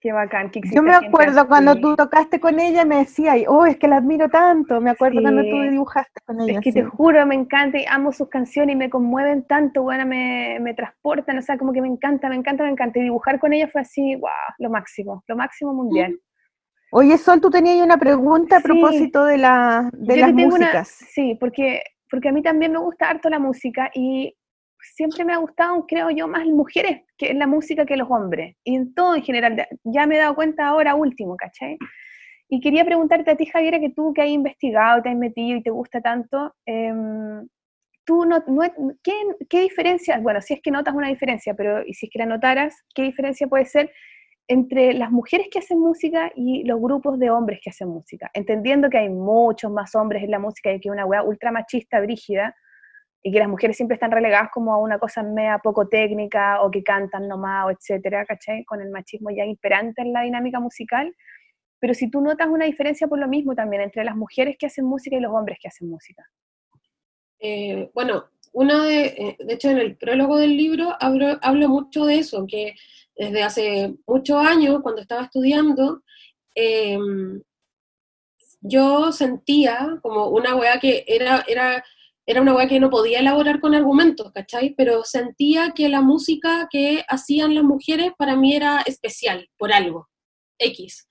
Qué bacán. que Yo me acuerdo cuando tú tocaste con ella, me decía, oh, es que la admiro tanto. Me acuerdo cuando tú dibujaste con ella. Es que sí. te juro, me encanta y amo sus canciones y me conmueven tanto, bueno, me, me transportan, o sea, como que me encanta, me encanta, me encanta. Y dibujar con ella fue así, wow, lo máximo, lo máximo mundial. Oye, Sol, tú tenías una pregunta a Sí. propósito de, la, de Yo las una- músicas. sí, porque, porque a mí también me gusta harto la música y siempre me ha gustado, creo yo, más mujeres que en la música que los hombres. Y en todo en general, ya- me he dado cuenta ahora último, ¿cachai? Y quería preguntarte a ti, Javiera, que tú que has investigado, te has metido y te gusta tanto, em, tú no, no- ¿qué, ¿qué diferencia, bueno, si es que notas una diferencia, pero y si es que la notaras, ¿qué diferencia puede ser entre las mujeres que hacen música y los grupos de hombres que hacen música? Entendiendo que hay muchos más hombres en la música y que una weá ultra machista, brígida, y que las mujeres siempre están relegadas como a una cosa media poco técnica o que cantan nomás o etcétera, ¿cachai? Con el machismo ya imperante en la dinámica musical. Pero si tú notas una diferencia por lo mismo también entre las mujeres que hacen música y los hombres que hacen música. Eh, bueno, una de, eh, de hecho en el prólogo del libro hablo, hablo mucho de eso, que desde hace muchos años, cuando estaba estudiando, em, yo sentía como una weá que era, era, era una weá que no podía elaborar con argumentos, ¿cachai? Pero sentía que la música que hacían las mujeres para mí era especial, por algo, X,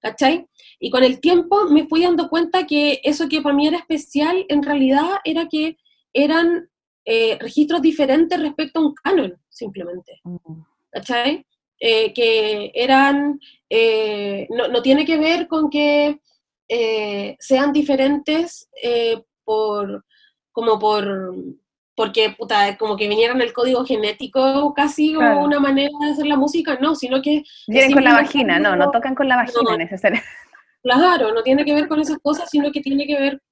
¿cachai? Y con el tiempo me fui dando cuenta que eso que para mí era especial, en realidad era que eran eh, registros diferentes respecto a un canon, simplemente. ¿Cachai? Eh, que eran, eh, no, no, tiene que ver con que sean diferentes por, como por, porque puta, como que vinieran el código genético casi como una manera de hacer la música, no, sino que... Vienen con la vagina, no, no tocan con la vagina necesariamente. Claro, no tiene que ver con esas cosas, sino que tiene que ver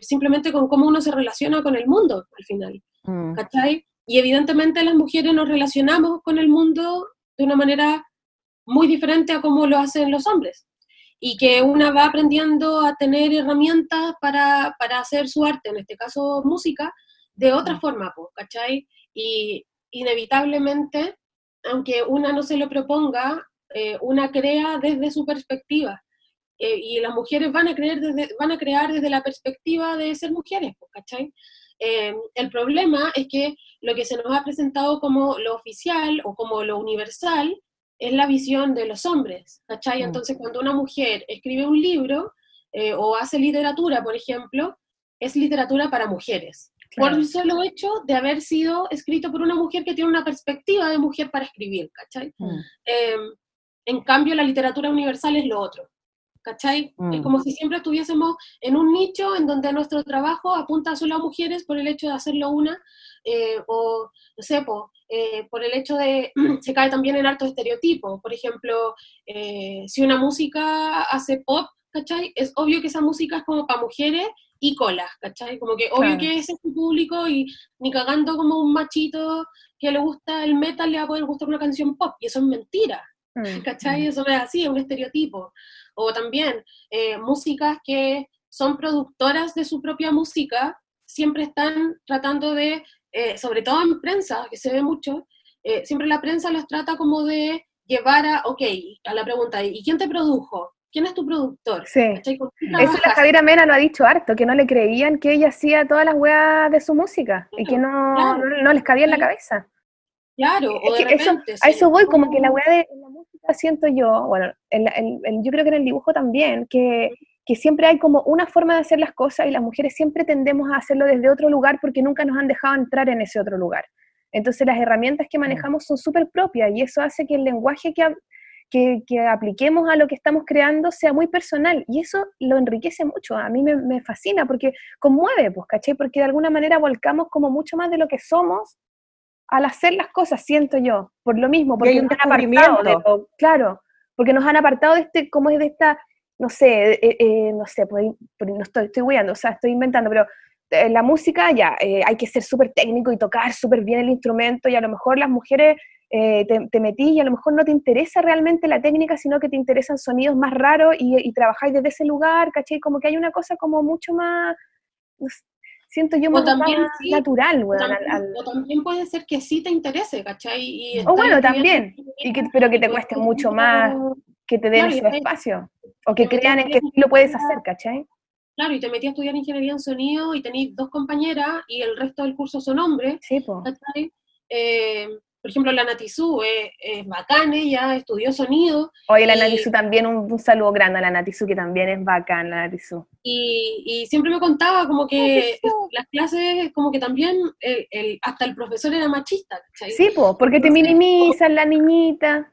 simplemente con cómo uno se relaciona con el mundo al final. Mm. ¿Cachai? Y evidentemente las mujeres nos relacionamos con el mundo de una manera muy diferente a cómo lo hacen los hombres. Y que una va aprendiendo a tener herramientas para, para hacer su arte, en este caso música, de otra forma, ¿cachai? Y inevitablemente, aunque una no se lo proponga, eh, una crea desde su perspectiva. Eh, y las mujeres van a, creer desde, van a crear desde la perspectiva de ser mujeres, ¿cachai? Eh, el problema es que lo que se nos ha presentado como lo oficial o como lo universal es la visión de los hombres, ¿cachai? Mm. Entonces, cuando una mujer escribe un libro eh, o hace literatura, por ejemplo, es literatura para mujeres. Por el solo hecho de haber sido escrito por una mujer que tiene una perspectiva de mujer para escribir, ¿cachai? Mm. Eh, en cambio, la literatura universal es lo otro. ¿cachai? Es mm. como si siempre estuviésemos en un nicho en donde nuestro trabajo apunta solo a mujeres por el hecho de hacerlo una, eh, o no sé, eh, por el hecho de, se cae también en harto estereotipo. Por ejemplo, eh, si una música hace pop, ¿cachai? Es obvio que esa música es como para mujeres y colas, ¿cachai? Como que obvio que ese es su público y ni cagando como un machito que le gusta el metal le va a poder gustar una canción pop, y eso es mentira, mm. ¿cachai? Eso no es así, es un estereotipo o también eh, músicas que son productoras de su propia música, siempre están tratando de, eh, sobre todo en prensa, que se ve mucho, eh, siempre la prensa las trata como de llevar a, ok, a la pregunta, ¿y quién te produjo? ¿Quién es tu productor? Sí. Eso la Javiera Mena lo ha dicho harto, que no le creían que ella hacía todas las weas de su música y que no, no, les cabía en la cabeza. Claro, o de repente, A eso voy, como que la wea de la música siento yo, bueno, yo creo que en el dibujo también, que, que, siempre hay como una forma de hacer las cosas y las mujeres siempre tendemos a hacerlo desde otro lugar porque nunca nos han dejado entrar en ese otro lugar. Entonces las herramientas que manejamos son súper propias y eso hace que el lenguaje que, que, que, apliquemos a lo que estamos creando sea muy personal y eso lo enriquece mucho, a mí me, me fascina porque conmueve, pues, ¿caché? Porque de alguna manera volcamos como mucho más de lo que somos al hacer las cosas, siento yo, por lo mismo, porque nos han apartado de claro, porque nos han apartado de este, como es de esta, no sé, eh, eh, no sé, pues, no estoy, estoy o sea, estoy inventando, pero eh, la música ya, hay que ser súper técnico y tocar súper bien el instrumento y a lo mejor las mujeres te, te, metís y a lo mejor no te interesa realmente la técnica, sino que te interesan sonidos más raros y, y trabajáis desde ese lugar, ¿cachai? Como que hay una cosa como mucho más, siento yo más, también, natural, o también, puede ser que sí te interese, ¿cachai? o bueno, también, y que, pero que te cueste mucho más que te den ese espacio, o que crean en que sí lo puedes hacer, ¿cachai? Claro, y te metí a estudiar ingeniería en sonido y tenéis dos compañeras y el resto del curso son hombres, sí, pues. Eh, por ejemplo, la Natizú es, es bacán, ella estudió sonido. Oye, la Natizú también, un, saludo grande a la Natizú, que también es bacán, la Natizú. Y, y siempre me contaba como que las clases, como que también, el, hasta el profesor era machista, Sí, pues, porque te minimizan la niñita.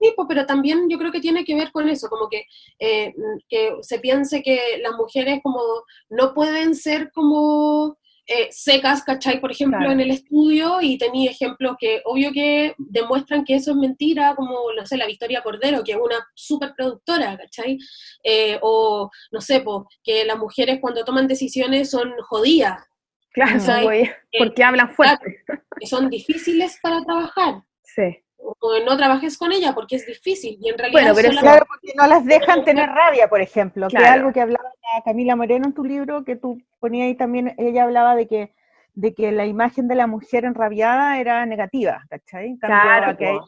Sí, pues, pero también yo creo que tiene que ver con eso, como que, eh, que se piense que las mujeres como no pueden ser como eh, secas, ¿cachai? Por ejemplo, en el estudio, y tenía ejemplos que, obvio que demuestran que eso es mentira, como, no sé, la Victoria Cordero, que es una súper productora, ¿cachai? Eh, o, no sé, que las mujeres cuando toman decisiones son jodidas, Claro, porque hablan fuerte. que son difíciles para trabajar. Sí. O no trabajes con ella porque es difícil y en realidad Bueno, pero solamente- Claro, porque no las dejan tener rabia, por ejemplo, que es Claro. algo que hablaba la Camila Moreno en tu libro, que tú ponías ahí también, ella hablaba de que de que la imagen de la mujer enrabiada era negativa, ¿cachai? En cambio, Claro, que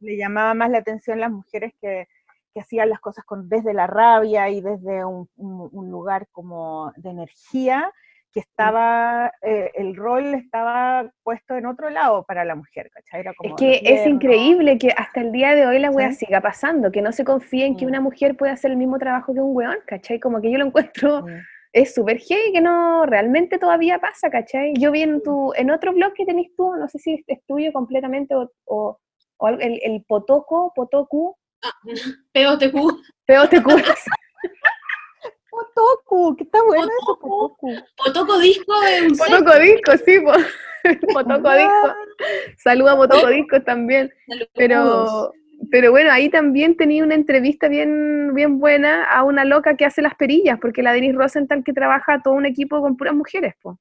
le llamaba más la atención las mujeres que, que hacían las cosas con, desde la rabia y desde un, un- un lugar como de energía, que estaba, eh, el rol estaba puesto en otro lado para la mujer, ¿cachai? Era Es que es increíble que hasta el día de hoy la wea ¿Sí? siga pasando, que no se confíe en que Mm. una mujer puede hacer el mismo trabajo que un weón, ¿cachai? Como que yo lo encuentro, Mm. es súper heavy que no realmente todavía pasa, ¿cachai? Yo vi en tu, en otro blog que tenés tú, no sé si es tuyo completamente o, o, o algo- el, el Potoco, Potoku, POTQ, POTQ, Potoku, que está bueno eso, Potoku. Potoco Disco. Potoco Disco, sí, po. Potoco Disco. Saluda a Potoco Disco también. Saludos. Pero, pero bueno, ahí también tenía una entrevista bien, bien buena a una loca que hace las perillas, porque la Denise Rosenthal que trabaja todo un equipo con puras mujeres, po.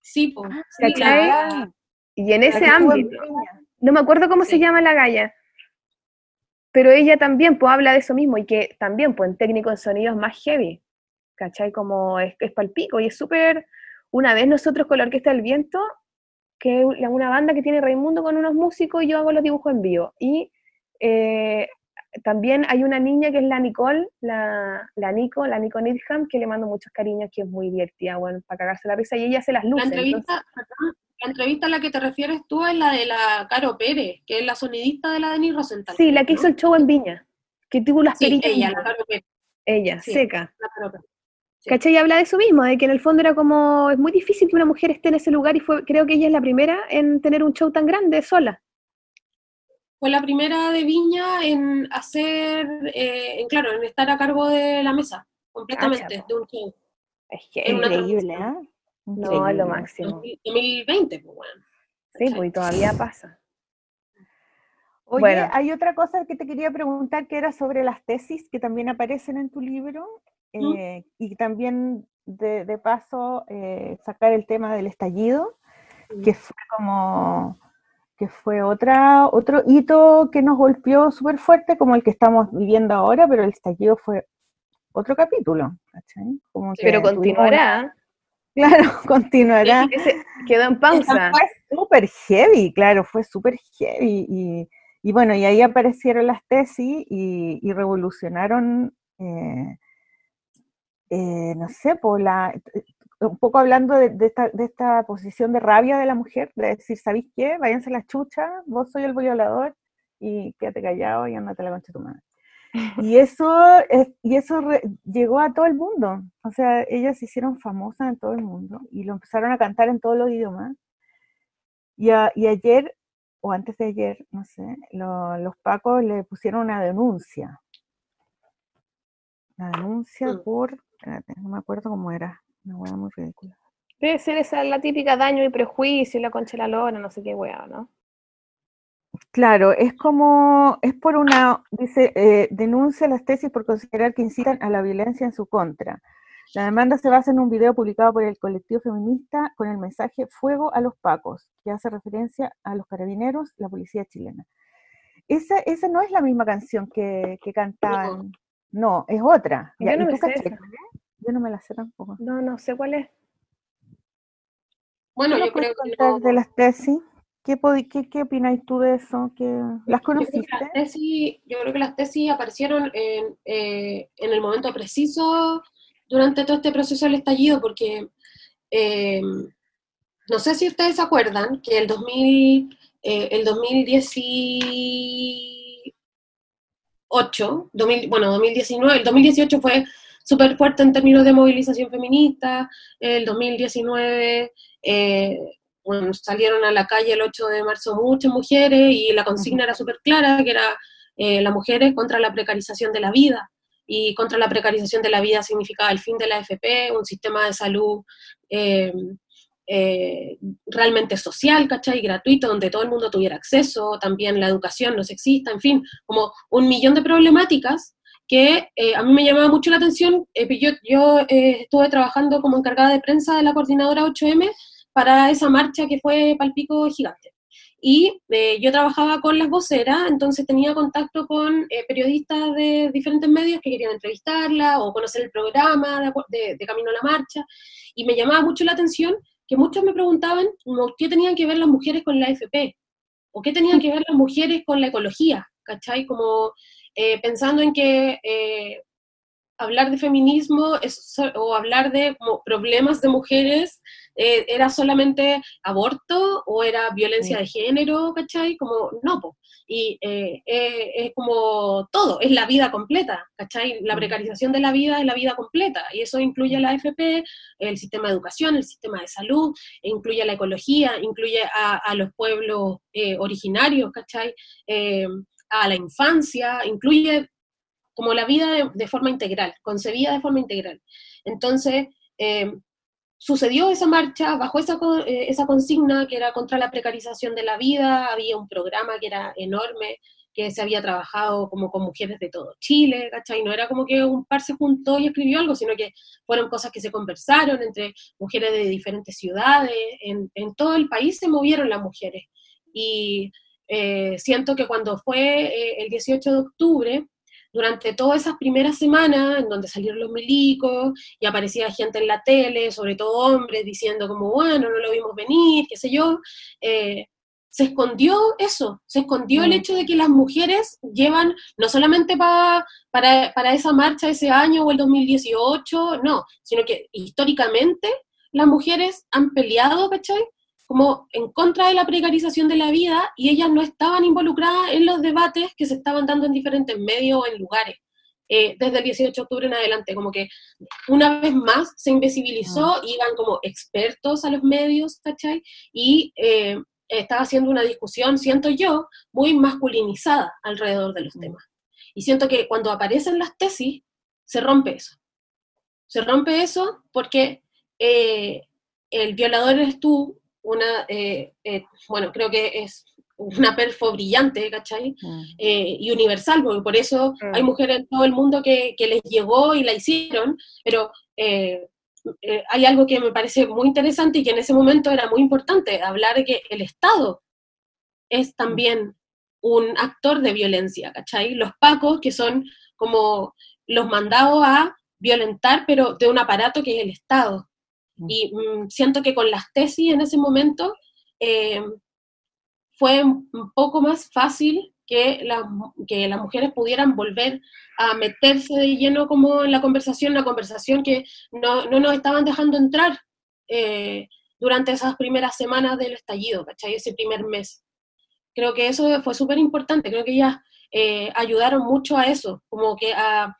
Sí, po. Sí, ¿Cachai? la- Y en ese ámbito, no me acuerdo cómo se Sí. llama la galla, pero ella también pues habla de eso mismo y que también pues en técnico en sonido es más heavy, ¿cachai? Como es, es palpico y es súper... Una vez nosotros con la Orquesta del Viento, que es la- una banda que tiene Raimundo con unos músicos y yo hago los dibujos en vivo. Y eh, también hay una niña que es la Nicole, la, la Nico, la Nico Needham, que le mando muchos cariños, que es muy divertida, bueno, para cagarse la risa, y ella hace las La luces. entrevista, perdón, la entrevista a la que te refieres tú es la de la Caro Pérez, que es la sonidista de la Denis Rosenthal. Sí, la que ¿no? hizo el show en Viña, que tuvo las Sí, perillas. ella, la. Caro Pérez. Ella, Sí. seca. la Caro Pérez. Sí. ¿Cachai? Y habla de eso mismo, de que en el fondo era como, es muy difícil que una mujer esté en ese lugar y fue, creo que ella es la primera en tener un show tan grande sola. Fue la primera de Viña en hacer, eh, en, claro, en estar a cargo de la mesa, completamente, Cacha, de un show. Es Increíble. ¿ah? No, es Increíble. lo máximo. 2020, pues bueno. Sí, pues y todavía pasa. Oye, Bueno. hay otra cosa que te quería preguntar que era sobre las tesis que también aparecen en tu libro ¿Mm? eh, y también de, de paso eh, sacar el tema del estallido, que fue como que fue otra otro hito que nos golpeó súper fuerte como el que estamos viviendo ahora, pero el estallido fue otro capítulo. Como que Pero tuvimos continuará. una- claro, continuará. Ese quedó en pausa. Fue súper heavy, claro, fue súper heavy. Y, y bueno, y ahí aparecieron las tesis y, y revolucionaron, eh, eh, no sé, por la, un poco hablando de, de esta, de esta posición de rabia de la mujer, de decir, ¿sabéis qué? Váyanse las chuchas, vos soy el violador y quédate callado y andate la concha de tu madre. Y eso, es- y eso re- llegó a todo el mundo. O sea, ellas se hicieron famosas en todo el mundo y lo empezaron a cantar en todos los idiomas. Y, a- y ayer, o antes de ayer, no sé, lo- los pacos le pusieron una denuncia. Una denuncia Mm. por, no me acuerdo cómo era, una hueá muy ridícula. Debe ser esa la típica daño y prejuicio, y la concha de la lona, no sé qué weá, ¿no? Claro, es como, es por una, dice, eh, denuncia las tesis por considerar que incitan a la violencia en su contra. La demanda se basa en un video publicado por el colectivo feminista con el mensaje Fuego a los Pacos, que hace referencia a los carabineros, la policía chilena. Esa, esa no es la misma canción que, que cantaban, no, es otra. Yo Ya, no ¿y me sé esa. Yo no me la sé tampoco. No, no sé cuál es. Bueno, ¿Qué yo creo que no- de las tesis? ¿Qué, qué, qué opináis tú de eso? ¿Qué, ¿Las Yo creo, que conociste? las tesis, yo creo que las tesis aparecieron en, eh, en el momento preciso durante todo este proceso del estallido, porque eh, no sé si ustedes se acuerdan que el 2000, eh, el 2018, 2000 bueno, 2019, el 2018 fue súper fuerte en términos de movilización feminista, el 2019 eh, bueno, salieron a la calle el 8 de marzo muchas mujeres y la consigna era súper clara, que era eh, las mujeres contra la precarización de la vida. Y contra la precarización de la vida significaba el fin de la AFP, un sistema de salud eh, eh, realmente social, ¿cachai? Gratuito, donde todo el mundo tuviera acceso, también la educación no sexista, en fin, como un millón de problemáticas que eh, a mí me llamaba mucho la atención. eh, yo yo eh, estuve trabajando como encargada de prensa de la coordinadora 8M para esa marcha que fue Palpico Gigante. Y eh, yo trabajaba con las voceras, entonces tenía contacto con eh, periodistas de diferentes medios que querían entrevistarla o conocer el programa de, de, Camino a la Marcha. Y me llamaba mucho la atención que muchos me preguntaban qué tenían que ver las mujeres con la AFP o qué tenían que ver las mujeres con la ecología, ¿cachai? Como eh, pensando en que hablar de feminismo es, o hablar de problemas de mujeres eh, era solamente aborto o era violencia de género, ¿cachai? Como, no, y eh, eh, es como todo, es la vida completa, ¿cachai? La precarización de la vida es la vida completa, y eso incluye la AFP, el sistema de educación, el sistema de salud, incluye la ecología, incluye a, los pueblos originarios, ¿cachai? A la infancia, incluye como la vida de, forma integral, concebida de forma integral. Entonces, eh, sucedió esa marcha bajo esa, eh, esa consigna que era contra la precarización de la vida, había un programa que era enorme, que se había trabajado como con mujeres de todo Chile, ¿cachai? No era como que un par se juntó y escribió algo, sino que fueron cosas que se conversaron entre mujeres de diferentes ciudades, en, en todo el país se movieron las mujeres. Y eh, siento que cuando fue el 18 de octubre, durante todas esas primeras semanas, en donde salieron los milicos y aparecía gente en la tele, sobre todo hombres, diciendo como, bueno, no lo vimos venir, qué sé yo, eh, se escondió eso, se escondió el mm. hecho de que las mujeres llevan, no solamente para, para esa marcha ese año o el 2018, no, sino que históricamente las mujeres han peleado, ¿cachai? Como en contra de la precarización de la vida y ellas no estaban involucradas en los debates que se estaban dando en diferentes medios o en lugares. Eh, desde el 18 de octubre en adelante, como que una vez más se invisibilizó, ah. iban como expertos a los medios, ¿cachai? Y eh, estaba haciendo una discusión, siento yo, muy masculinizada alrededor de los mm. temas. Y siento que cuando aparecen las tesis, se rompe eso. Se rompe eso porque eh, el violador eres tú, una, eh, eh, bueno, creo que es una perfo brillante, ¿cachai? Mm. Eh, y universal, porque por eso mm. hay mujeres en todo el mundo que, les llegó y la hicieron, pero hay algo que me parece muy interesante y que en ese momento era muy importante, hablar de que el Estado es también un actor de violencia, ¿cachai? Los pacos, que son como los mandados a violentar, pero de un aparato que es el Estado. Y mm, siento que con las tesis en ese momento eh, fue un poco más fácil que, que las mujeres pudieran volver a meterse de lleno como en la conversación, la conversación que no, no nos estaban dejando entrar eh, durante esas primeras semanas del estallido, ¿cachai? Ese primer mes. Creo que eso fue súper importante, creo que ellas eh, ayudaron mucho a eso, como que a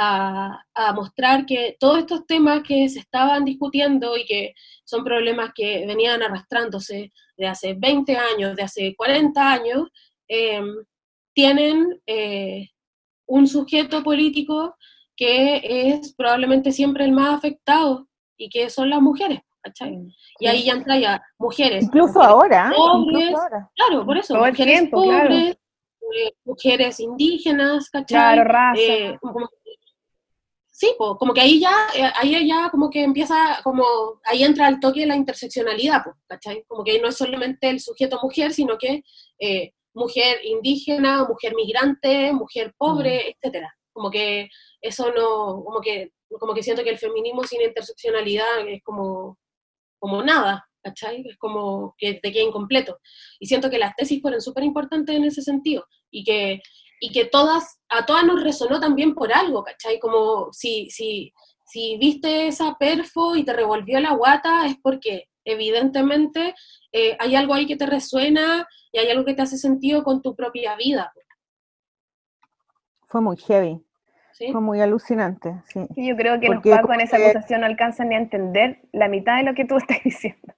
a, mostrar que todos estos temas que se estaban discutiendo y que son problemas que venían arrastrándose de hace 20 años, de hace 40 años, em, tienen eh, un sujeto político que es probablemente siempre el más afectado y que son las mujeres. Y ahí ya entra ya mujeres. Incluso, ahora, Claro, por eso. mujeres pobres, eh, mujeres indígenas, ¿cachai? Claro, raza. Eh, sí, como que ahí ya, eh, ahí ya como que empieza, como ahí entra el toque de la interseccionalidad, ¿cachai? Como que no es solamente el sujeto mujer, sino que eh, mujer indígena, mujer migrante, mujer pobre, mm. etcétera. Como que eso no, como que, como que siento que el feminismo sin interseccionalidad es como, como nada, ¿cachai? Es como que te queda incompleto. Y siento que las tesis fueron súper importantes en ese sentido, y que y que todas, a todas nos resonó también por algo, ¿cachai? Como si, si, si viste esa perfo y te revolvió la guata, es porque evidentemente eh, hay algo ahí que te resuena y hay algo que te hace sentido con tu propia vida. Fue muy heavy. Fue muy alucinante, sí. yo creo que los pacos en esa acusación no alcanzan ni a entender la mitad de lo que tú estás diciendo.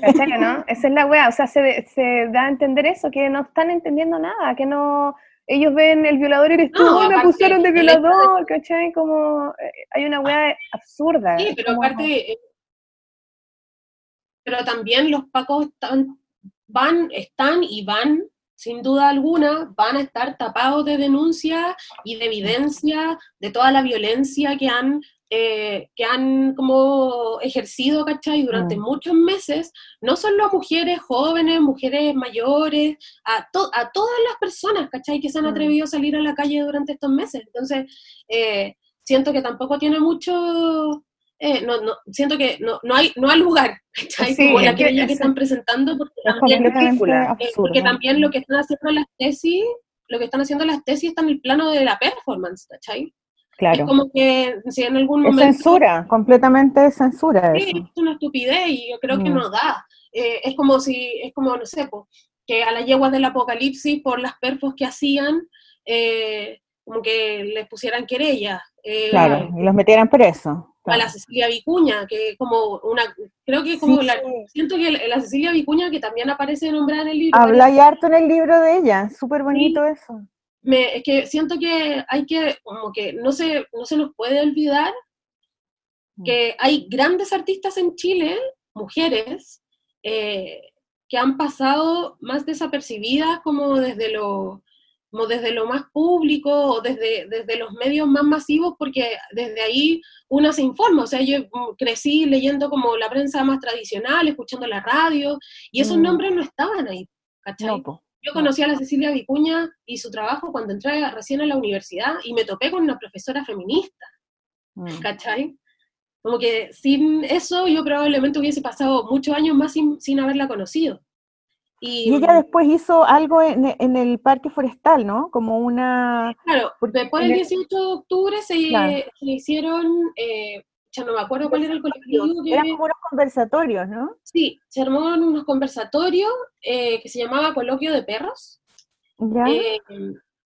¿Cachai, no? Esa es la weá, o sea, se, se, da a entender eso, que no están entendiendo nada, que no, ellos ven el violador y eres tú, no, me acusaron de violador, ¿cachai? Como, eh, hay una weá absurda. Sí, pero aparte, eh, pero también los pacos están, van, están y van, sin duda alguna, van a estar tapados de denuncias y de evidencia de toda la violencia que han eh, que han como ejercido, ¿cachai? Durante Mm. muchos meses, no solo a mujeres jóvenes, mujeres mayores, a, to- a todas las personas, ¿cachai? Que se han Mm. atrevido a salir a la calle durante estos meses. Entonces, eh, siento que tampoco tiene mucho... eh, no, no, siento que no, no, hay, no hay lugar, ¿cachai? Sí, Como la que están presentando, porque también eh, porque también lo que están haciendo las tesis, lo que están haciendo las tesis está en el plano de la performance, ¿cachai? Claro. Es como que si en algún Es momento... censura, completamente censura Sí, eso. es una estupidez y yo creo que Mm. no da. Eh, es como si, es como, no sé, po, que a las yeguas del apocalipsis, por las perfos que hacían, eh, como que les pusieran querella. Eh, Claro, y los metieran presos. A la Cecilia Vicuña, que como una, creo que como Sí. la, siento que la Cecilia Vicuña, que también aparece nombrada en el libro, Habla y harto en el libro de ella, súper bonito eso. Me, es que siento que hay que, como que no se, no se nos puede olvidar Mm. que hay grandes artistas en Chile, mujeres, eh, que han pasado más desapercibidas como desde lo, como desde lo más público o desde, desde los medios más masivos, porque desde ahí uno se informa. O sea, yo mm, crecí leyendo como la prensa más tradicional, escuchando la radio, y esos Mm. nombres no estaban ahí. ¿cachai? No. Yo conocí a la Cecilia Vicuña y su trabajo cuando entré recién a la universidad y me topé con una profesora feminista, Mm. ¿cachai? Como que sin eso yo probablemente hubiese pasado muchos años más sin, sin haberla conocido. Y, Y ella después hizo algo en, en el parque forestal, ¿no? Como una... claro, porque después del el- 18 de octubre se, Claro. se hicieron, eh, ya no me acuerdo cuál era el colectivo que... Eran como unos conversatorios, ¿no? Sí, se armó unos conversatorios eh, que se llamaba Coloquio de Perros. Ya. eh,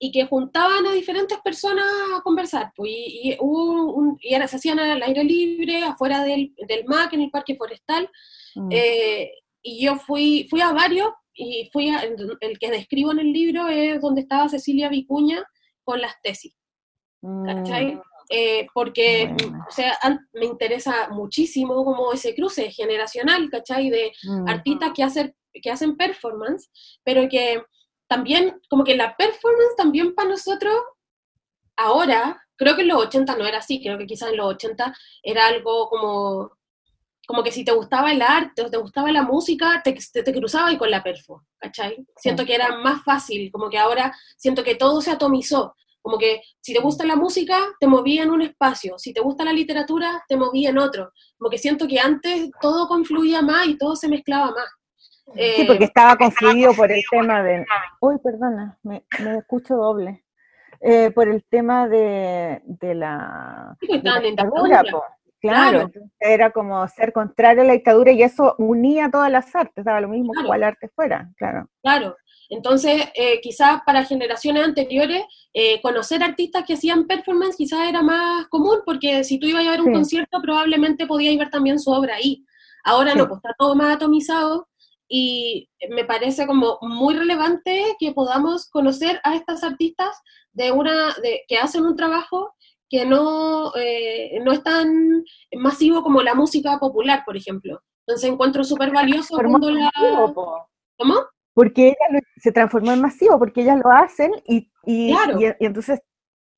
y que juntaban a diferentes personas a conversar. Pues, y, y hubo un- y era, se hacían al aire libre, afuera del, del MAC, en el Parque Forestal. Mm. eh, y yo fui, fui a varios, y fui a, el que describo en el libro es donde estaba Cecilia Vicuña con las tesis, ¿cachai? Eh, porque, o sea, me interesa muchísimo como ese cruce generacional, ¿cachai? De, artistas que hacen, que hacen performance, pero que también, como que la performance también para nosotros, ahora, creo que en los 80 no era así, creo que quizás en los 80 era algo como, como que si te gustaba el arte o te gustaba la música, te, te, te cruzaba y con la perfo, ¿cachai? Siento que era más fácil, como que ahora siento que todo se atomizó, como que si te gusta la música, te movía en un espacio, si te gusta la literatura, te movía en otro, como que siento que antes todo confluía más y todo se mezclaba más. Sí, Eh, porque estaba confluido por el tema de... Uy, perdona, me, me escucho doble. Eh, por el tema de, de la, Sí, pues, de la dictadura, po. Claro, Claro. era como ser contrario a la dictadura y eso unía todas las artes, daba lo mismo Claro. cual arte fuera, claro. Claro. Entonces, eh, quizás para generaciones anteriores, eh, conocer artistas que hacían performance quizás era más común, porque si tú ibas a ver un Sí. concierto, probablemente podías ver también su obra ahí. Ahora Sí. no, pues está todo más atomizado y me parece como muy relevante que podamos conocer a estas artistas de una, de, que hacen un trabajo que no, eh, no es tan masivo como la música popular, por ejemplo. Entonces encuentro súper valioso cuando la... ¿Cómo? Porque ellas lo- se transformó en masivo, porque ellas lo hacen y, y, Claro. y- y entonces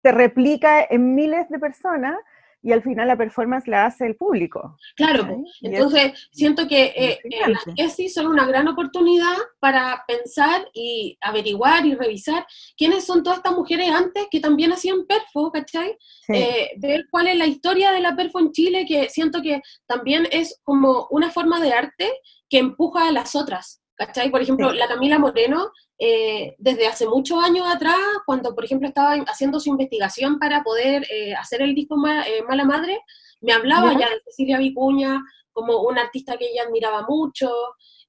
se replica en miles de personas y al final la performance la hace el público. Claro, ¿cachai? po. Y es- entonces siento que eh, eh, las tesis son una gran oportunidad para pensar y averiguar y revisar quiénes son todas estas mujeres antes que también hacían perfo, ¿cachai? sí. Eh, ver cuál es la historia de la perfo en Chile, que siento que también es como una forma de arte que empuja a las otras, ¿cachai? Por ejemplo, Sí. la Camila Moreno, eh, desde hace muchos años atrás, cuando por ejemplo estaba haciendo su investigación para poder eh, hacer el disco Ma- eh, Mala Madre, me hablaba ¿Ya? ya de Cecilia Vicuña como una artista que ella admiraba mucho,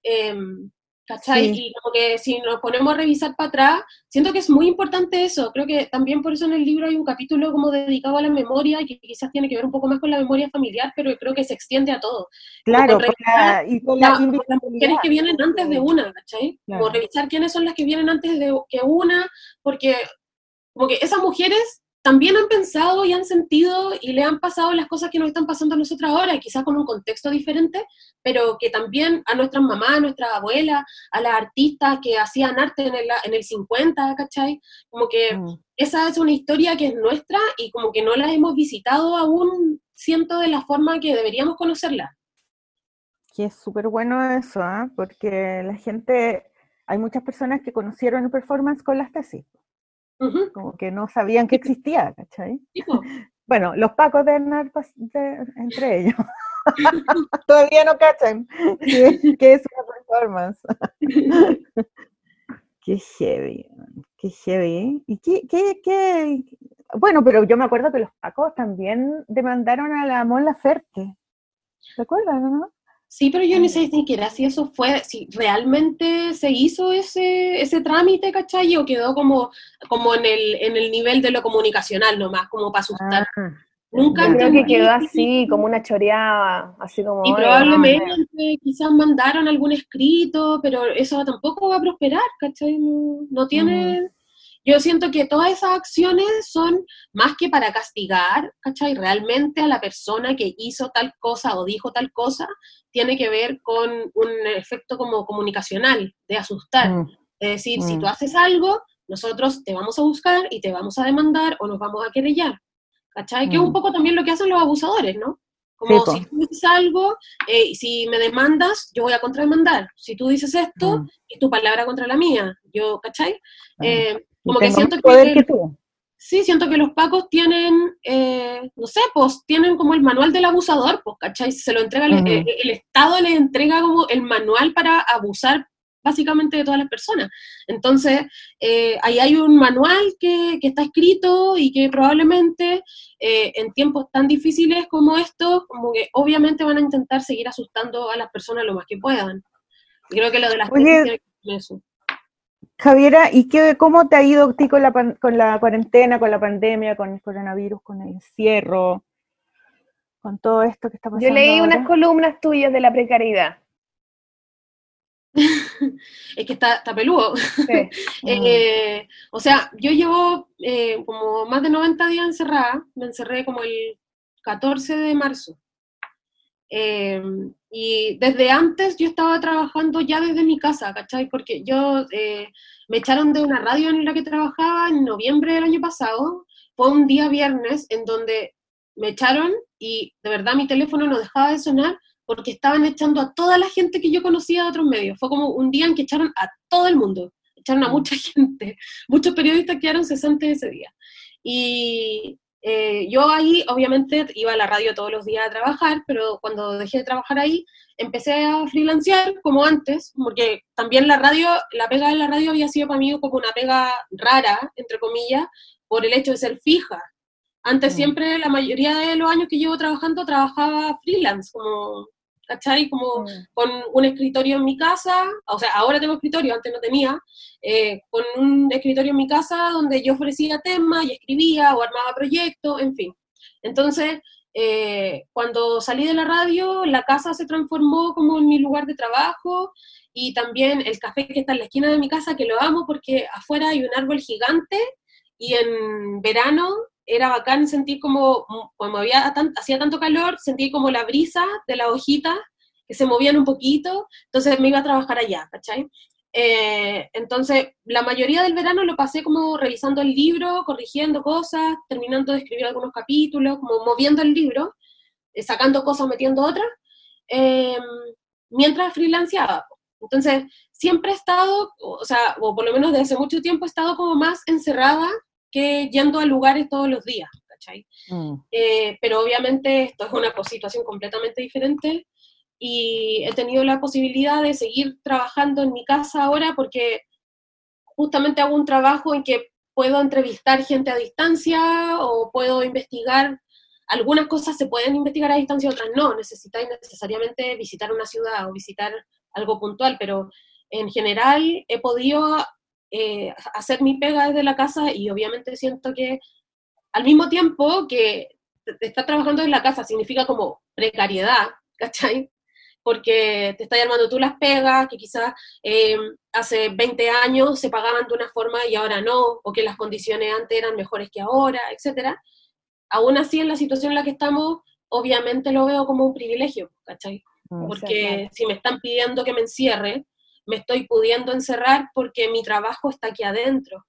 em, ¿cachai? Sí. Y como que si nos ponemos a revisar para atrás, siento que es muy importante eso. Creo que también por eso en el libro hay un capítulo como dedicado a la memoria y que quizás tiene que ver un poco más con la memoria familiar, pero creo que se extiende a todo. claro, con la, y con la, la- con las mujeres que vienen antes de una, ¿cachai? Claro. Como revisar quiénes son las que vienen antes de que una, porque como que esas mujeres también han pensado y han sentido y le han pasado las cosas que nos están pasando a nosotros ahora, quizás con un contexto diferente, pero que también a nuestras mamás, a nuestras abuelas, a las artistas que hacían arte en el, en el 50, ¿cachai? Como que Mm. esa es una historia que es nuestra y como que no la hemos visitado aún siento, de la forma que deberíamos conocerla. Que es súper bueno eso, ¿ah? porque la gente, hay muchas personas que conocieron el performance con las tesis, Como que no sabían que existía, ¿cachai? Bueno, los pacos de andar pas- de- entre ellos. Todavía no cachan que, que es una performance. Qué heavy, qué heavy. ¿Y qué, qué, qué? Bueno, pero yo me acuerdo que los pacos también demandaron a la Mon Laferte. ¿Se acuerdan, no? Sí, pero yo no sé ni siquiera si eso fue, si realmente se hizo ese, ese trámite, ¿cachai? O quedó como, como en, el, en el nivel de lo comunicacional nomás, como para asustar. Ah, Nunca. Yo creo que quedó así, como una choreada, así como... Y "Oye, probablemente quizás mandaron algún escrito, pero eso tampoco va a prosperar, ¿cachai? No, no tiene... Yo siento que todas esas acciones son más que para castigar, ¿cachai? Realmente a la persona que hizo tal cosa o dijo tal cosa, tiene que ver con un efecto como comunicacional, de asustar. Mm, Es decir, si Mm. tú haces algo, nosotros te vamos a buscar y te vamos a demandar o nos vamos a querellar. ¿Cachai? Que es un Mm. poco también lo que hacen los abusadores, ¿no? Como Sí, si tú dices algo, eh, si me demandas, yo voy a contrademandar. Si tú dices esto, Mm. es tu palabra contra la mía. Yo, ¿cachai? Eh, como que siento más poder que, que tú. sí, siento que los pacos tienen, eh, no sé, pues tienen como el manual del abusador, pues, ¿cachai? Se lo entrega, el- el Estado le entrega como el manual para abusar básicamente de todas las personas. Entonces, eh, ahí hay un manual que, que está escrito y que probablemente eh, en tiempos tan difíciles como estos, como que obviamente van a intentar seguir asustando a las personas lo más que puedan. Creo que lo de las Oye, tesis tiene que ver con eso. Javiera, ¿y qué, cómo te ha ido a ti con la, pan- con la cuarentena, con la pandemia, con el coronavirus, con el encierro, con todo esto que está pasando? Yo leí ahora? unas columnas tuyas de la precariedad. Es que está, está peludo. Sí. Eh, o sea, yo llevo eh, como más de 90 días encerrada, me encerré como el 14 de marzo. Eh, y desde antes yo estaba trabajando ya desde mi casa, ¿cachai? Porque yo eh, me echaron de una radio en la que trabajaba en noviembre del año pasado. Fue un día viernes en donde me echaron y de verdad mi teléfono no dejaba de sonar porque estaban echando a toda la gente que yo conocía de otros medios. Fue como un día en que echaron a todo el mundo, echaron a Mm. mucha gente. Muchos periodistas quedaron cesantes ese día. Y eh, yo ahí, obviamente, iba a la radio todos los días a trabajar, pero cuando dejé de trabajar ahí, empecé a freelancear como antes, porque también la radio, la pega de la radio había sido para mí como una pega rara, entre comillas, por el hecho de ser fija. Antes Mm. siempre, la mayoría de los años que llevo trabajando, trabajaba freelance, como, ¿cachai? Como con un escritorio en mi casa, o sea, ahora tengo escritorio, antes no tenía, eh, con un escritorio en mi casa donde yo ofrecía temas y escribía o armaba proyectos, en fin. Entonces, eh, cuando salí de la radio, la casa se transformó como en mi lugar de trabajo y también el café que está en la esquina de mi casa, que lo amo porque afuera hay un árbol gigante y en verano era bacán sentir como, como había tan- hacía tanto calor, sentí como la brisa de las hojitas que se movían un poquito, entonces me iba a trabajar allá, ¿cachai? Eh, entonces, la mayoría del verano lo pasé como revisando el libro, corrigiendo cosas, terminando de escribir algunos capítulos, como moviendo el libro, eh, sacando cosas, metiendo otras, eh, mientras freelanceaba. Entonces, siempre he estado, o sea, o por lo menos desde hace mucho tiempo he estado como más encerrada que yendo a lugares todos los días, ¿cachai? Mm. Eh, pero obviamente esto es una situación completamente diferente y he tenido la posibilidad de seguir trabajando en mi casa ahora porque justamente hago un trabajo en que puedo entrevistar gente a distancia o puedo investigar, algunas cosas se pueden investigar a distancia, otras no, necesitáis necesariamente visitar una ciudad o visitar algo puntual, pero en general he podido eh, hacer mi pega desde la casa y obviamente siento que al mismo tiempo que te- estar trabajando en la casa significa como precariedad, ¿cachai? Porque te estás armando tú las pegas, que quizás eh, hace 20 años se pagaban de una forma y ahora no, o que las condiciones antes eran mejores que ahora, etc. Aún así, en la situación en la que estamos, obviamente lo veo como un privilegio, ¿cachai? Mm. Porque si me están pidiendo que me encierre, me estoy pudiendo encerrar porque mi trabajo está aquí adentro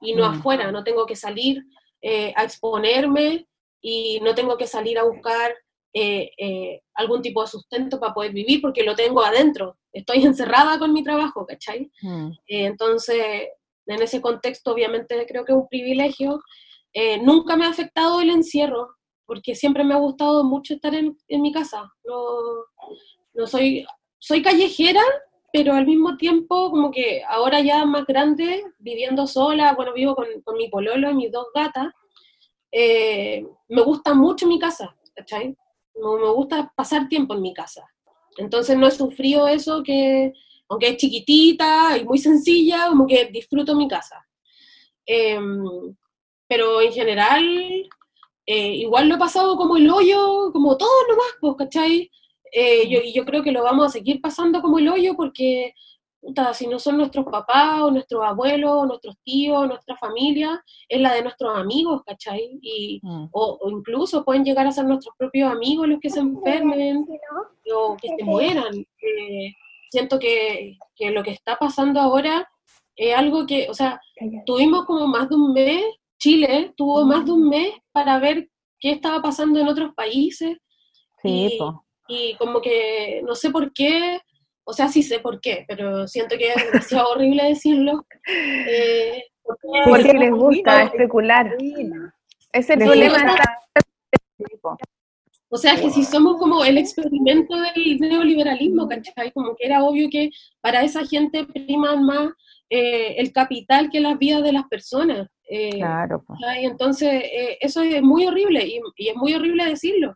y no Mm. afuera, no tengo que salir eh, a exponerme y no tengo que salir a buscar eh, eh, algún tipo de sustento para poder vivir porque lo tengo adentro. Estoy encerrada con mi trabajo, ¿cachai? Mm. Entonces, en ese contexto, obviamente, creo que es un privilegio. Nunca me ha afectado el encierro, porque siempre me ha gustado mucho estar en, en mi casa. No, no soy, soy callejera, pero al mismo tiempo, como que ahora ya más grande, viviendo sola, bueno, vivo con, con mi pololo y mis dos gatas, eh, me gusta mucho mi casa, ¿cachai? Me gusta pasar tiempo en mi casa. Entonces no he sufrido eso que, aunque es chiquitita y muy sencilla, como que disfruto mi casa. Em, pero en general, eh, igual lo he pasado como el hoyo, como todo nomás, pues, ¿cachai? Eh, yo, y yo creo que lo vamos a seguir pasando como el hoyo porque, puta, si no son nuestros papás o nuestros abuelos o nuestros tíos o nuestra familia, es la de nuestros amigos, ¿cachai? Y, Mm. o, o incluso pueden llegar a ser nuestros propios amigos los que se enfermen o que se mueran. Eh, siento que, que lo que está pasando ahora es algo que, o sea, tuvimos como más de un mes, Chile tuvo más de un mes para ver qué estaba pasando en otros países Sí, Y- po. Y como que no sé por qué, o sea, sí sé por qué, pero siento que es demasiado horrible decirlo. Eh, porque- Porque les gusta especular. Es el problema. gusta. Sí, po. O sea, que si somos como el experimento del neoliberalismo, ¿cachai? Como que era obvio que para esa gente priman más eh, el capital que las vidas de las personas. Eh, Claro. ¿cachai? Entonces, eh, eso es muy horrible y, y es muy horrible decirlo.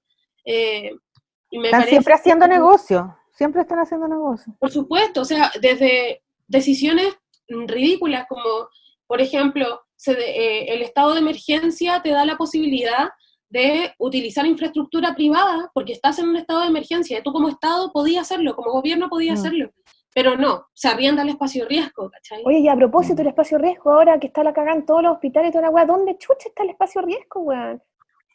Y me Están siempre haciendo negocio, siempre están haciendo negocio. Por supuesto, o sea, desde decisiones ridículas como, por ejemplo, se de- eh, el estado de emergencia te da la posibilidad de utilizar infraestructura privada porque estás en un estado de emergencia. y Tú como Estado podías hacerlo, como gobierno podías Mm. hacerlo, pero no, se arrienda el espacio riesgo, ¿cachai? Oye, y a propósito del espacio riesgo, ahora que está la cagada en todos los hospitales y toda la weá, ¿dónde chucha está el espacio riesgo, weón?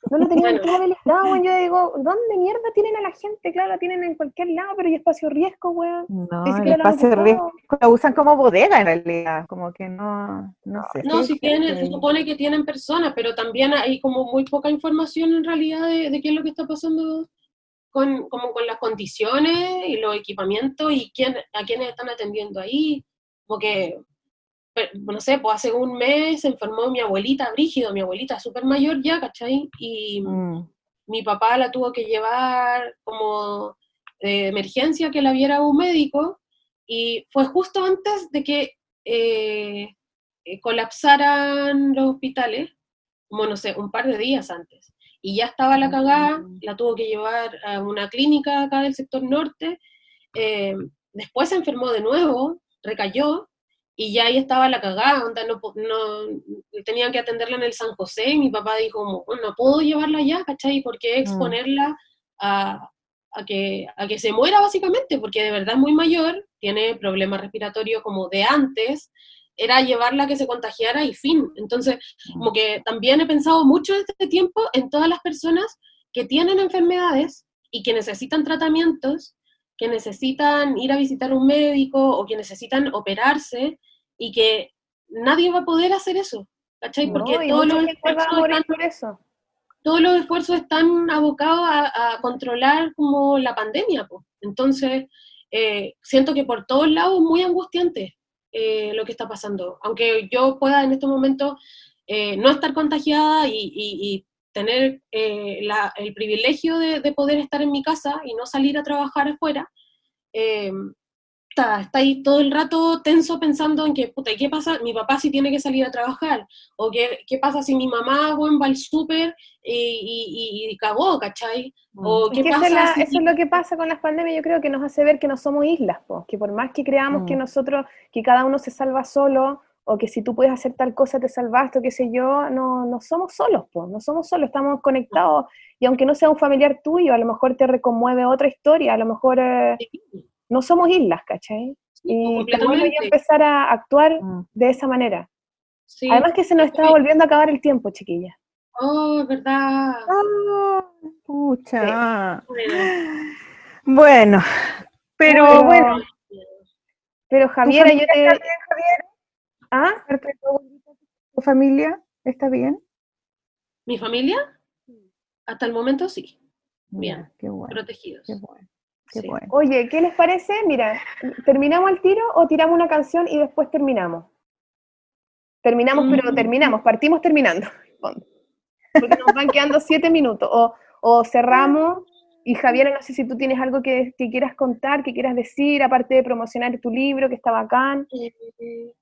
No lo tenían Bueno. todo weón. Yo digo, ¿dónde mierda tienen a la gente? Claro, la tienen en cualquier lado, pero ¿y espacio riesgo, weón? No, el espacio riesgo lo usan como bodega en realidad, como que no, no sé. No, Sí, si tienen, se supone que tienen personas, pero también hay como muy poca información en realidad de, de qué es lo que está pasando con, como con las condiciones y los equipamientos y quién, a quiénes están atendiendo ahí. Como que, no sé, pues hace un mes se enfermó mi abuelita, Brígido, mi abuelita súper mayor ya, ¿cachai? Y Mm, mi papá la tuvo que llevar como de emergencia que la viera un médico y fue justo antes de que eh, eh, colapsaran los hospitales, como no sé, un par de días antes. Y ya estaba la cagada, Mm. la tuvo que llevar a una clínica acá del sector norte. eh, después se enfermó de nuevo, recayó, y ya ahí estaba la cagada, onda, no, no, tenían que atenderla en el San José, y mi papá dijo, como, "Bueno, no puedo llevarla allá, ¿cachai? ¿Por qué exponerla a, a que, a que se muera básicamente? Porque de verdad es muy mayor, tiene problemas respiratorios como de antes, era llevarla a que se contagiara y fin. Entonces, como que también he pensado mucho este tiempo en todas las personas que tienen enfermedades y que necesitan tratamientos, que necesitan ir a visitar un médico o que necesitan operarse y que nadie va a poder hacer eso, ¿cachai? Porque todos los, están, por eso. todos los esfuerzos están abocados a, a controlar como la pandemia. po. Entonces, eh, siento que por todos lados es muy angustiante eh, lo que está pasando. Aunque yo pueda en este momento eh, no estar contagiada y, y- y tener eh, la- el privilegio de, de poder estar en mi casa y no salir a trabajar afuera, eh, está, está ahí todo el rato tenso pensando en que, puta, ¿y ¿qué pasa? Mi papá sí tiene que salir a trabajar, o qué, qué pasa si mi mamá bueno, va al súper y, y, y cagó, ¿cachai? O Es qué que pasa la- si- eso es lo que pasa con las pandemias, yo creo que nos hace ver que no somos islas, po, que por más que creamos que Mm. nosotros, que cada uno se salva solo, o que si tú puedes hacer tal cosa te salvaste, o qué sé yo, no, no somos solos, po, no somos solos, estamos conectados, y aunque no sea un familiar tuyo, a lo mejor te reconmueve otra historia, a lo mejor eh, no somos islas, ¿cachai? Y ya completamente. empezar a actuar Mm. de esa manera. Sí. Además que se nos está volviendo a acabar el tiempo, chiquilla. Oh, es verdad. Ah, pucha. Bueno, Bueno, pero bueno, Pero ¿tu Javiera, yo te... Javier? ¿Ah? Tu abuelita, ¿Tu familia está bien? ¿Mi familia? Hasta el momento sí, Bien. Qué bueno, protegidos. qué bueno, qué Sí. bueno. Oye, ¿qué les parece? Mira, ¿terminamos el tiro o tiramos una canción y después terminamos? Terminamos, pero Mm. terminamos, partimos terminando. Porque nos van quedando siete minutos. O, o cerramos. Y Javiera, no sé si tú tienes algo que, que quieras contar, que quieras decir, aparte de promocionar tu libro, que está bacán. Eh,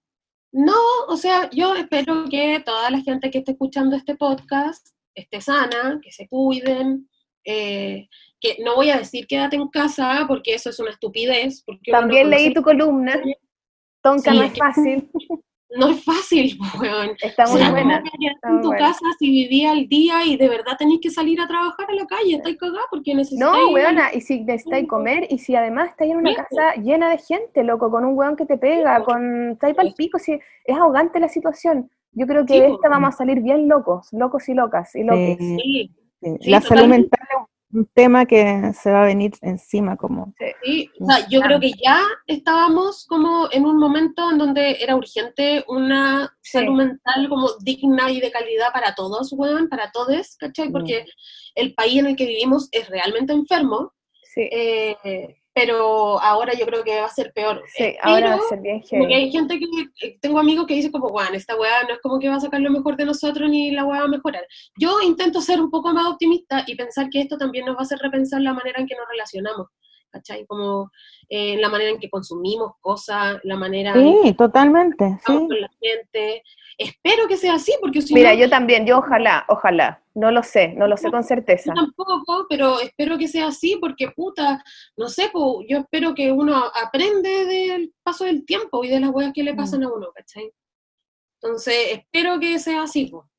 No, o sea, yo espero que toda la gente que esté escuchando este podcast esté sana, que se cuiden, eh, que no voy a decir quédate en casa porque eso es una estupidez. Porque También leí tu columna. Tonka Sí, no es es que- fácil. No es fácil, weón. Está O muy sea, buena. ¿cómo te quedas está en muy tu buena. casa si vivía al día y de verdad tenéis que salir a trabajar a la calle? Estáis cagadas porque necesitáis... No, weona, y si necesitáis comer, y si además estáis en una casa llena de gente, loco, con un weón que te pega, Sí, po. con... Estáis pa'l pico, si es ahogante la situación. Yo creo que Sí, de po. esta vamos a salir bien locos, locos y locas, y loques. Sí, Sí, La salud mental es un tema que se va a venir encima como... sí. O sea, yo creo que ya estábamos como en un momento en donde era urgente una Sí. salud mental como digna y de calidad para todos, weón, para todos, ¿cachai? Mm. Porque el país en el que vivimos es realmente enfermo, Sí, eh, pero ahora yo creo que va a ser peor. sí, ahora va a ser bien heavy. hay gente que, eh, tengo amigos que dicen como, bueno, esta weá no es como que va a sacar lo mejor de nosotros ni la weá va a mejorar. Yo intento ser un poco más optimista y pensar que esto también nos va a hacer repensar la manera en que nos relacionamos, ¿cachai? Como eh, la manera en que consumimos cosas, la manera en que Sí, totalmente, estamos sí. con la gente. Espero que sea así, porque si Mira, no, yo también, yo ojalá, ojalá, no lo sé, no lo sé con certeza. Yo tampoco, pero espero que sea así porque, puta, no sé, po, yo espero que uno aprende del paso del tiempo y de las weas que le pasan a uno, ¿cachai? Entonces, espero que sea así, po.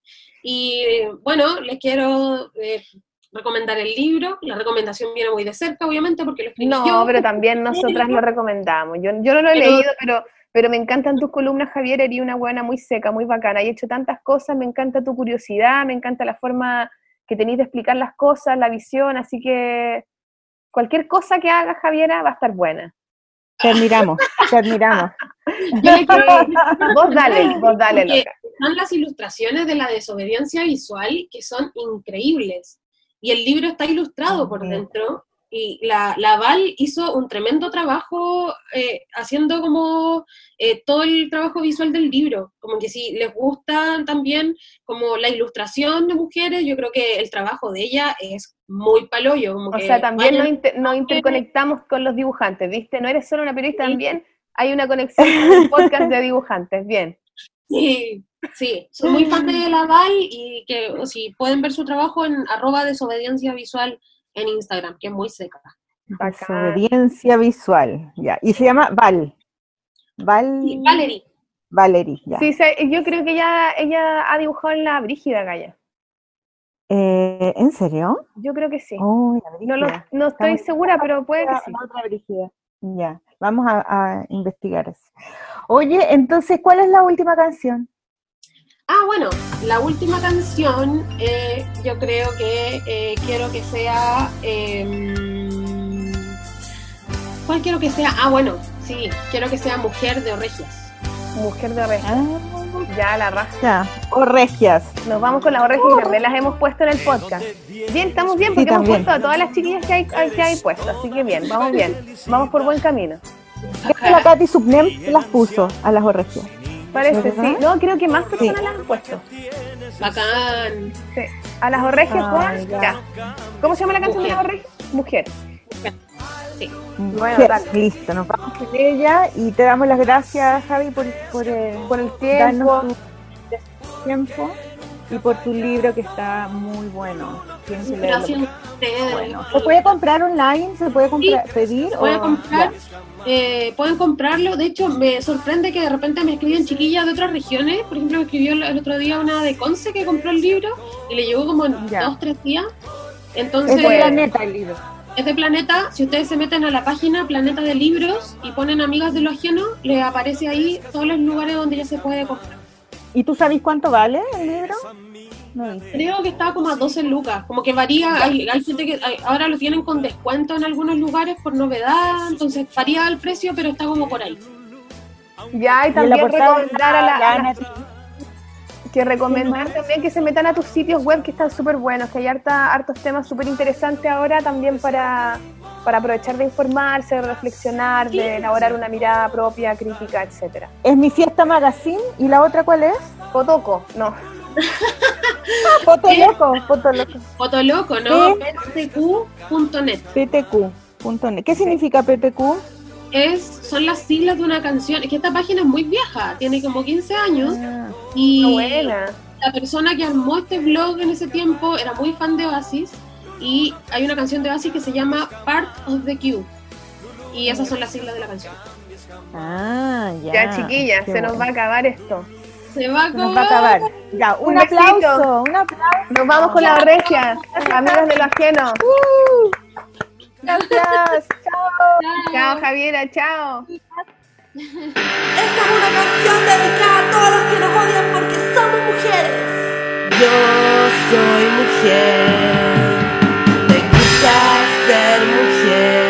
Y bueno, les quiero eh, recomendar el libro. La recomendación viene muy de cerca, obviamente, porque lo escribí No, yo. pero también nosotras lo recomendamos. Yo, yo no lo he Pero- leído, pero, pero me encantan tus columnas, Javier. Eres una buena muy seca, muy bacana. He hecho tantas cosas, me encanta tu curiosidad, me encanta la forma que tenéis de explicar las cosas, la visión, así que cualquier cosa que hagas, Javiera, va a estar buena. Te admiramos, te admiramos. Yo les quiero Vos dale, vos dale, están las ilustraciones de la desobediencia visual que son increíbles. Y el libro está ilustrado por dentro. Y la, la Val hizo un tremendo trabajo eh, haciendo como eh, todo el trabajo visual del libro. Como que si les gusta también como la ilustración de mujeres, yo creo que el trabajo de ella es muy paloyo. Como O que sea, también nos, inter- nos interconectamos con los dibujantes, ¿viste? No eres solo una periodista, Sí. también hay una conexión con un podcast de dibujantes. Bien. Sí, sí, soy muy fan de la Val y que o si pueden ver su trabajo en arroba desobediencia visual en Instagram, que es muy seca. Desobediencia visual, ya. Y se llama Val. Val. Sí, Valerie, Valerie, ya. Sí, se- yo creo que ella, ella ha dibujado en la Brígida Gaya. Eh, ¿En serio? Yo creo que sí. Oh, no, lo- no estoy Estamos- segura, pero puede que sí. otra Brígida. Ya, vamos a, a investigar eso. Oye, entonces, ¿cuál es la última canción? Ah, bueno, la última canción, eh, yo creo que eh, quiero que sea. em, ¿Cuál quiero que sea? Ah, bueno, sí, quiero que sea Mujer de Orregias. Mujer de oreja. Ah, Ya, la raja. ya, o regias. Nos vamos con las orejas también las hemos puesto en el podcast. Bien, estamos bien porque Sí, hemos también. puesto a todas las chiquillas que hay, que hay puesto. Así que bien, vamos bien. Vamos por buen camino. Que la Katy Subnem las puso a las orregias. Parece, ¿Verdad? sí. No, creo que más personas las han puesto. Bacán. Sí. A las orejas con. ya. ¿Cómo se llama la canción de las Mujer. orejas? Mujer. Sí. Bueno, Sí, dale. listo, nos vamos con ella y te damos las gracias, Javi, por, por, eh, Por el tiempo. tiempo y por tu libro que está muy bueno. Tienen que leerlo. Gracias a ustedes. Bueno, ¿Se puede comprar online? ¿Se puede comprar, pedir? Se puede o- comprar, ya. Eh, pueden comprarlo. De hecho, me sorprende que de repente me escriben chiquillas de otras regiones. Por ejemplo, me escribió el, otro día una de Conce que compró el libro y le llegó como en Ya. dos, tres días. Es Entonces, de Planeta el libro. es de Planeta. Si ustedes se meten a la página Planeta de Libros y ponen Amigas de lo Ajeno, les aparece ahí todos los lugares donde ya se puede comprar. ¿Y tú sabes cuánto vale el libro? Creo que estaba como a 12 lucas, como que varía, hay, hay gente que hay- ahora lo tienen con descuento en algunos lugares por novedad, entonces varía el precio, pero está como por ahí. Ya, y Y también portada recomendar a la, a. Que recomendar también que se metan a tus sitios web que están súper buenos, que hay harta, hartos temas súper interesantes ahora también para, para aprovechar de informarse, de reflexionar, de elaborar una mirada propia, crítica, etcétera. Es mi fiesta magazine y la otra cuál es? Fotoco, no. Foto loco, foto loco. Fotoloco, ¿no? ¿Qué? ptq.net. ptq.net. ¿Qué significa ptq? Es, son las siglas de una canción. Es que esta página es muy vieja, tiene como 15 años. Ah, Y buena. la persona que armó este blog en ese tiempo era muy fan de Oasis. Y hay una canción de Oasis que se llama Part of the Cube. Y esas son las siglas de la canción. ah, ya. Ya, chiquillas, se nos va a acabar esto. Se va a nos va a acabar. Ya, un, Un besito. aplauso, un aplauso. Nos vamos con la regia, amigos de lo ajeno. Gracias. Chao. Chao, Javiera, chao. Esta es una canción dedicada a todos los que nos odian porque somos mujeres. Yo soy mujer, me gusta ser mujer.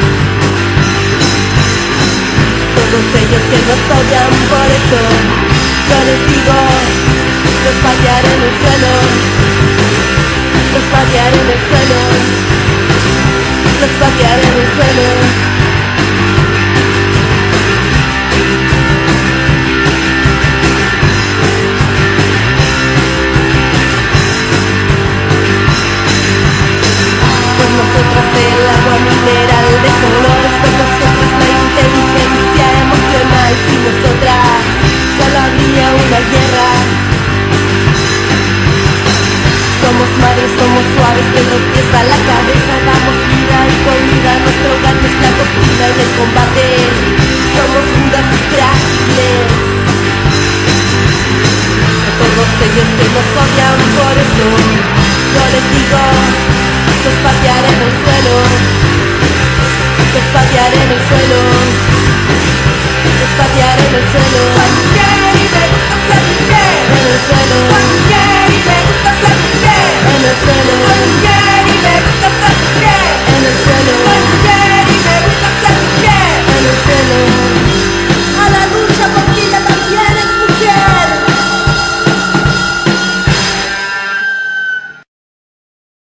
Todos ellos que nos odian por eso, yo les digo, los patearé en el suelo, los patearé en el suelo, los patearé en el suelo. Con nosotros el agua mineral de colores, con nosotros la inteligencia emocional. Sin nosotras solo habría una guerra. Somos madres, somos suaves, de los pies la cabeza, damos vida y comida, nuestro hogar es la cocina en el combate. Somos duras y frágiles. A todos ellos que nos odian por eso, yo les digo, los patearé en el suelo, los patearé en el suelo, es en el suelo. Y. En el suelo. Y. En el suelo. Y. En el suelo.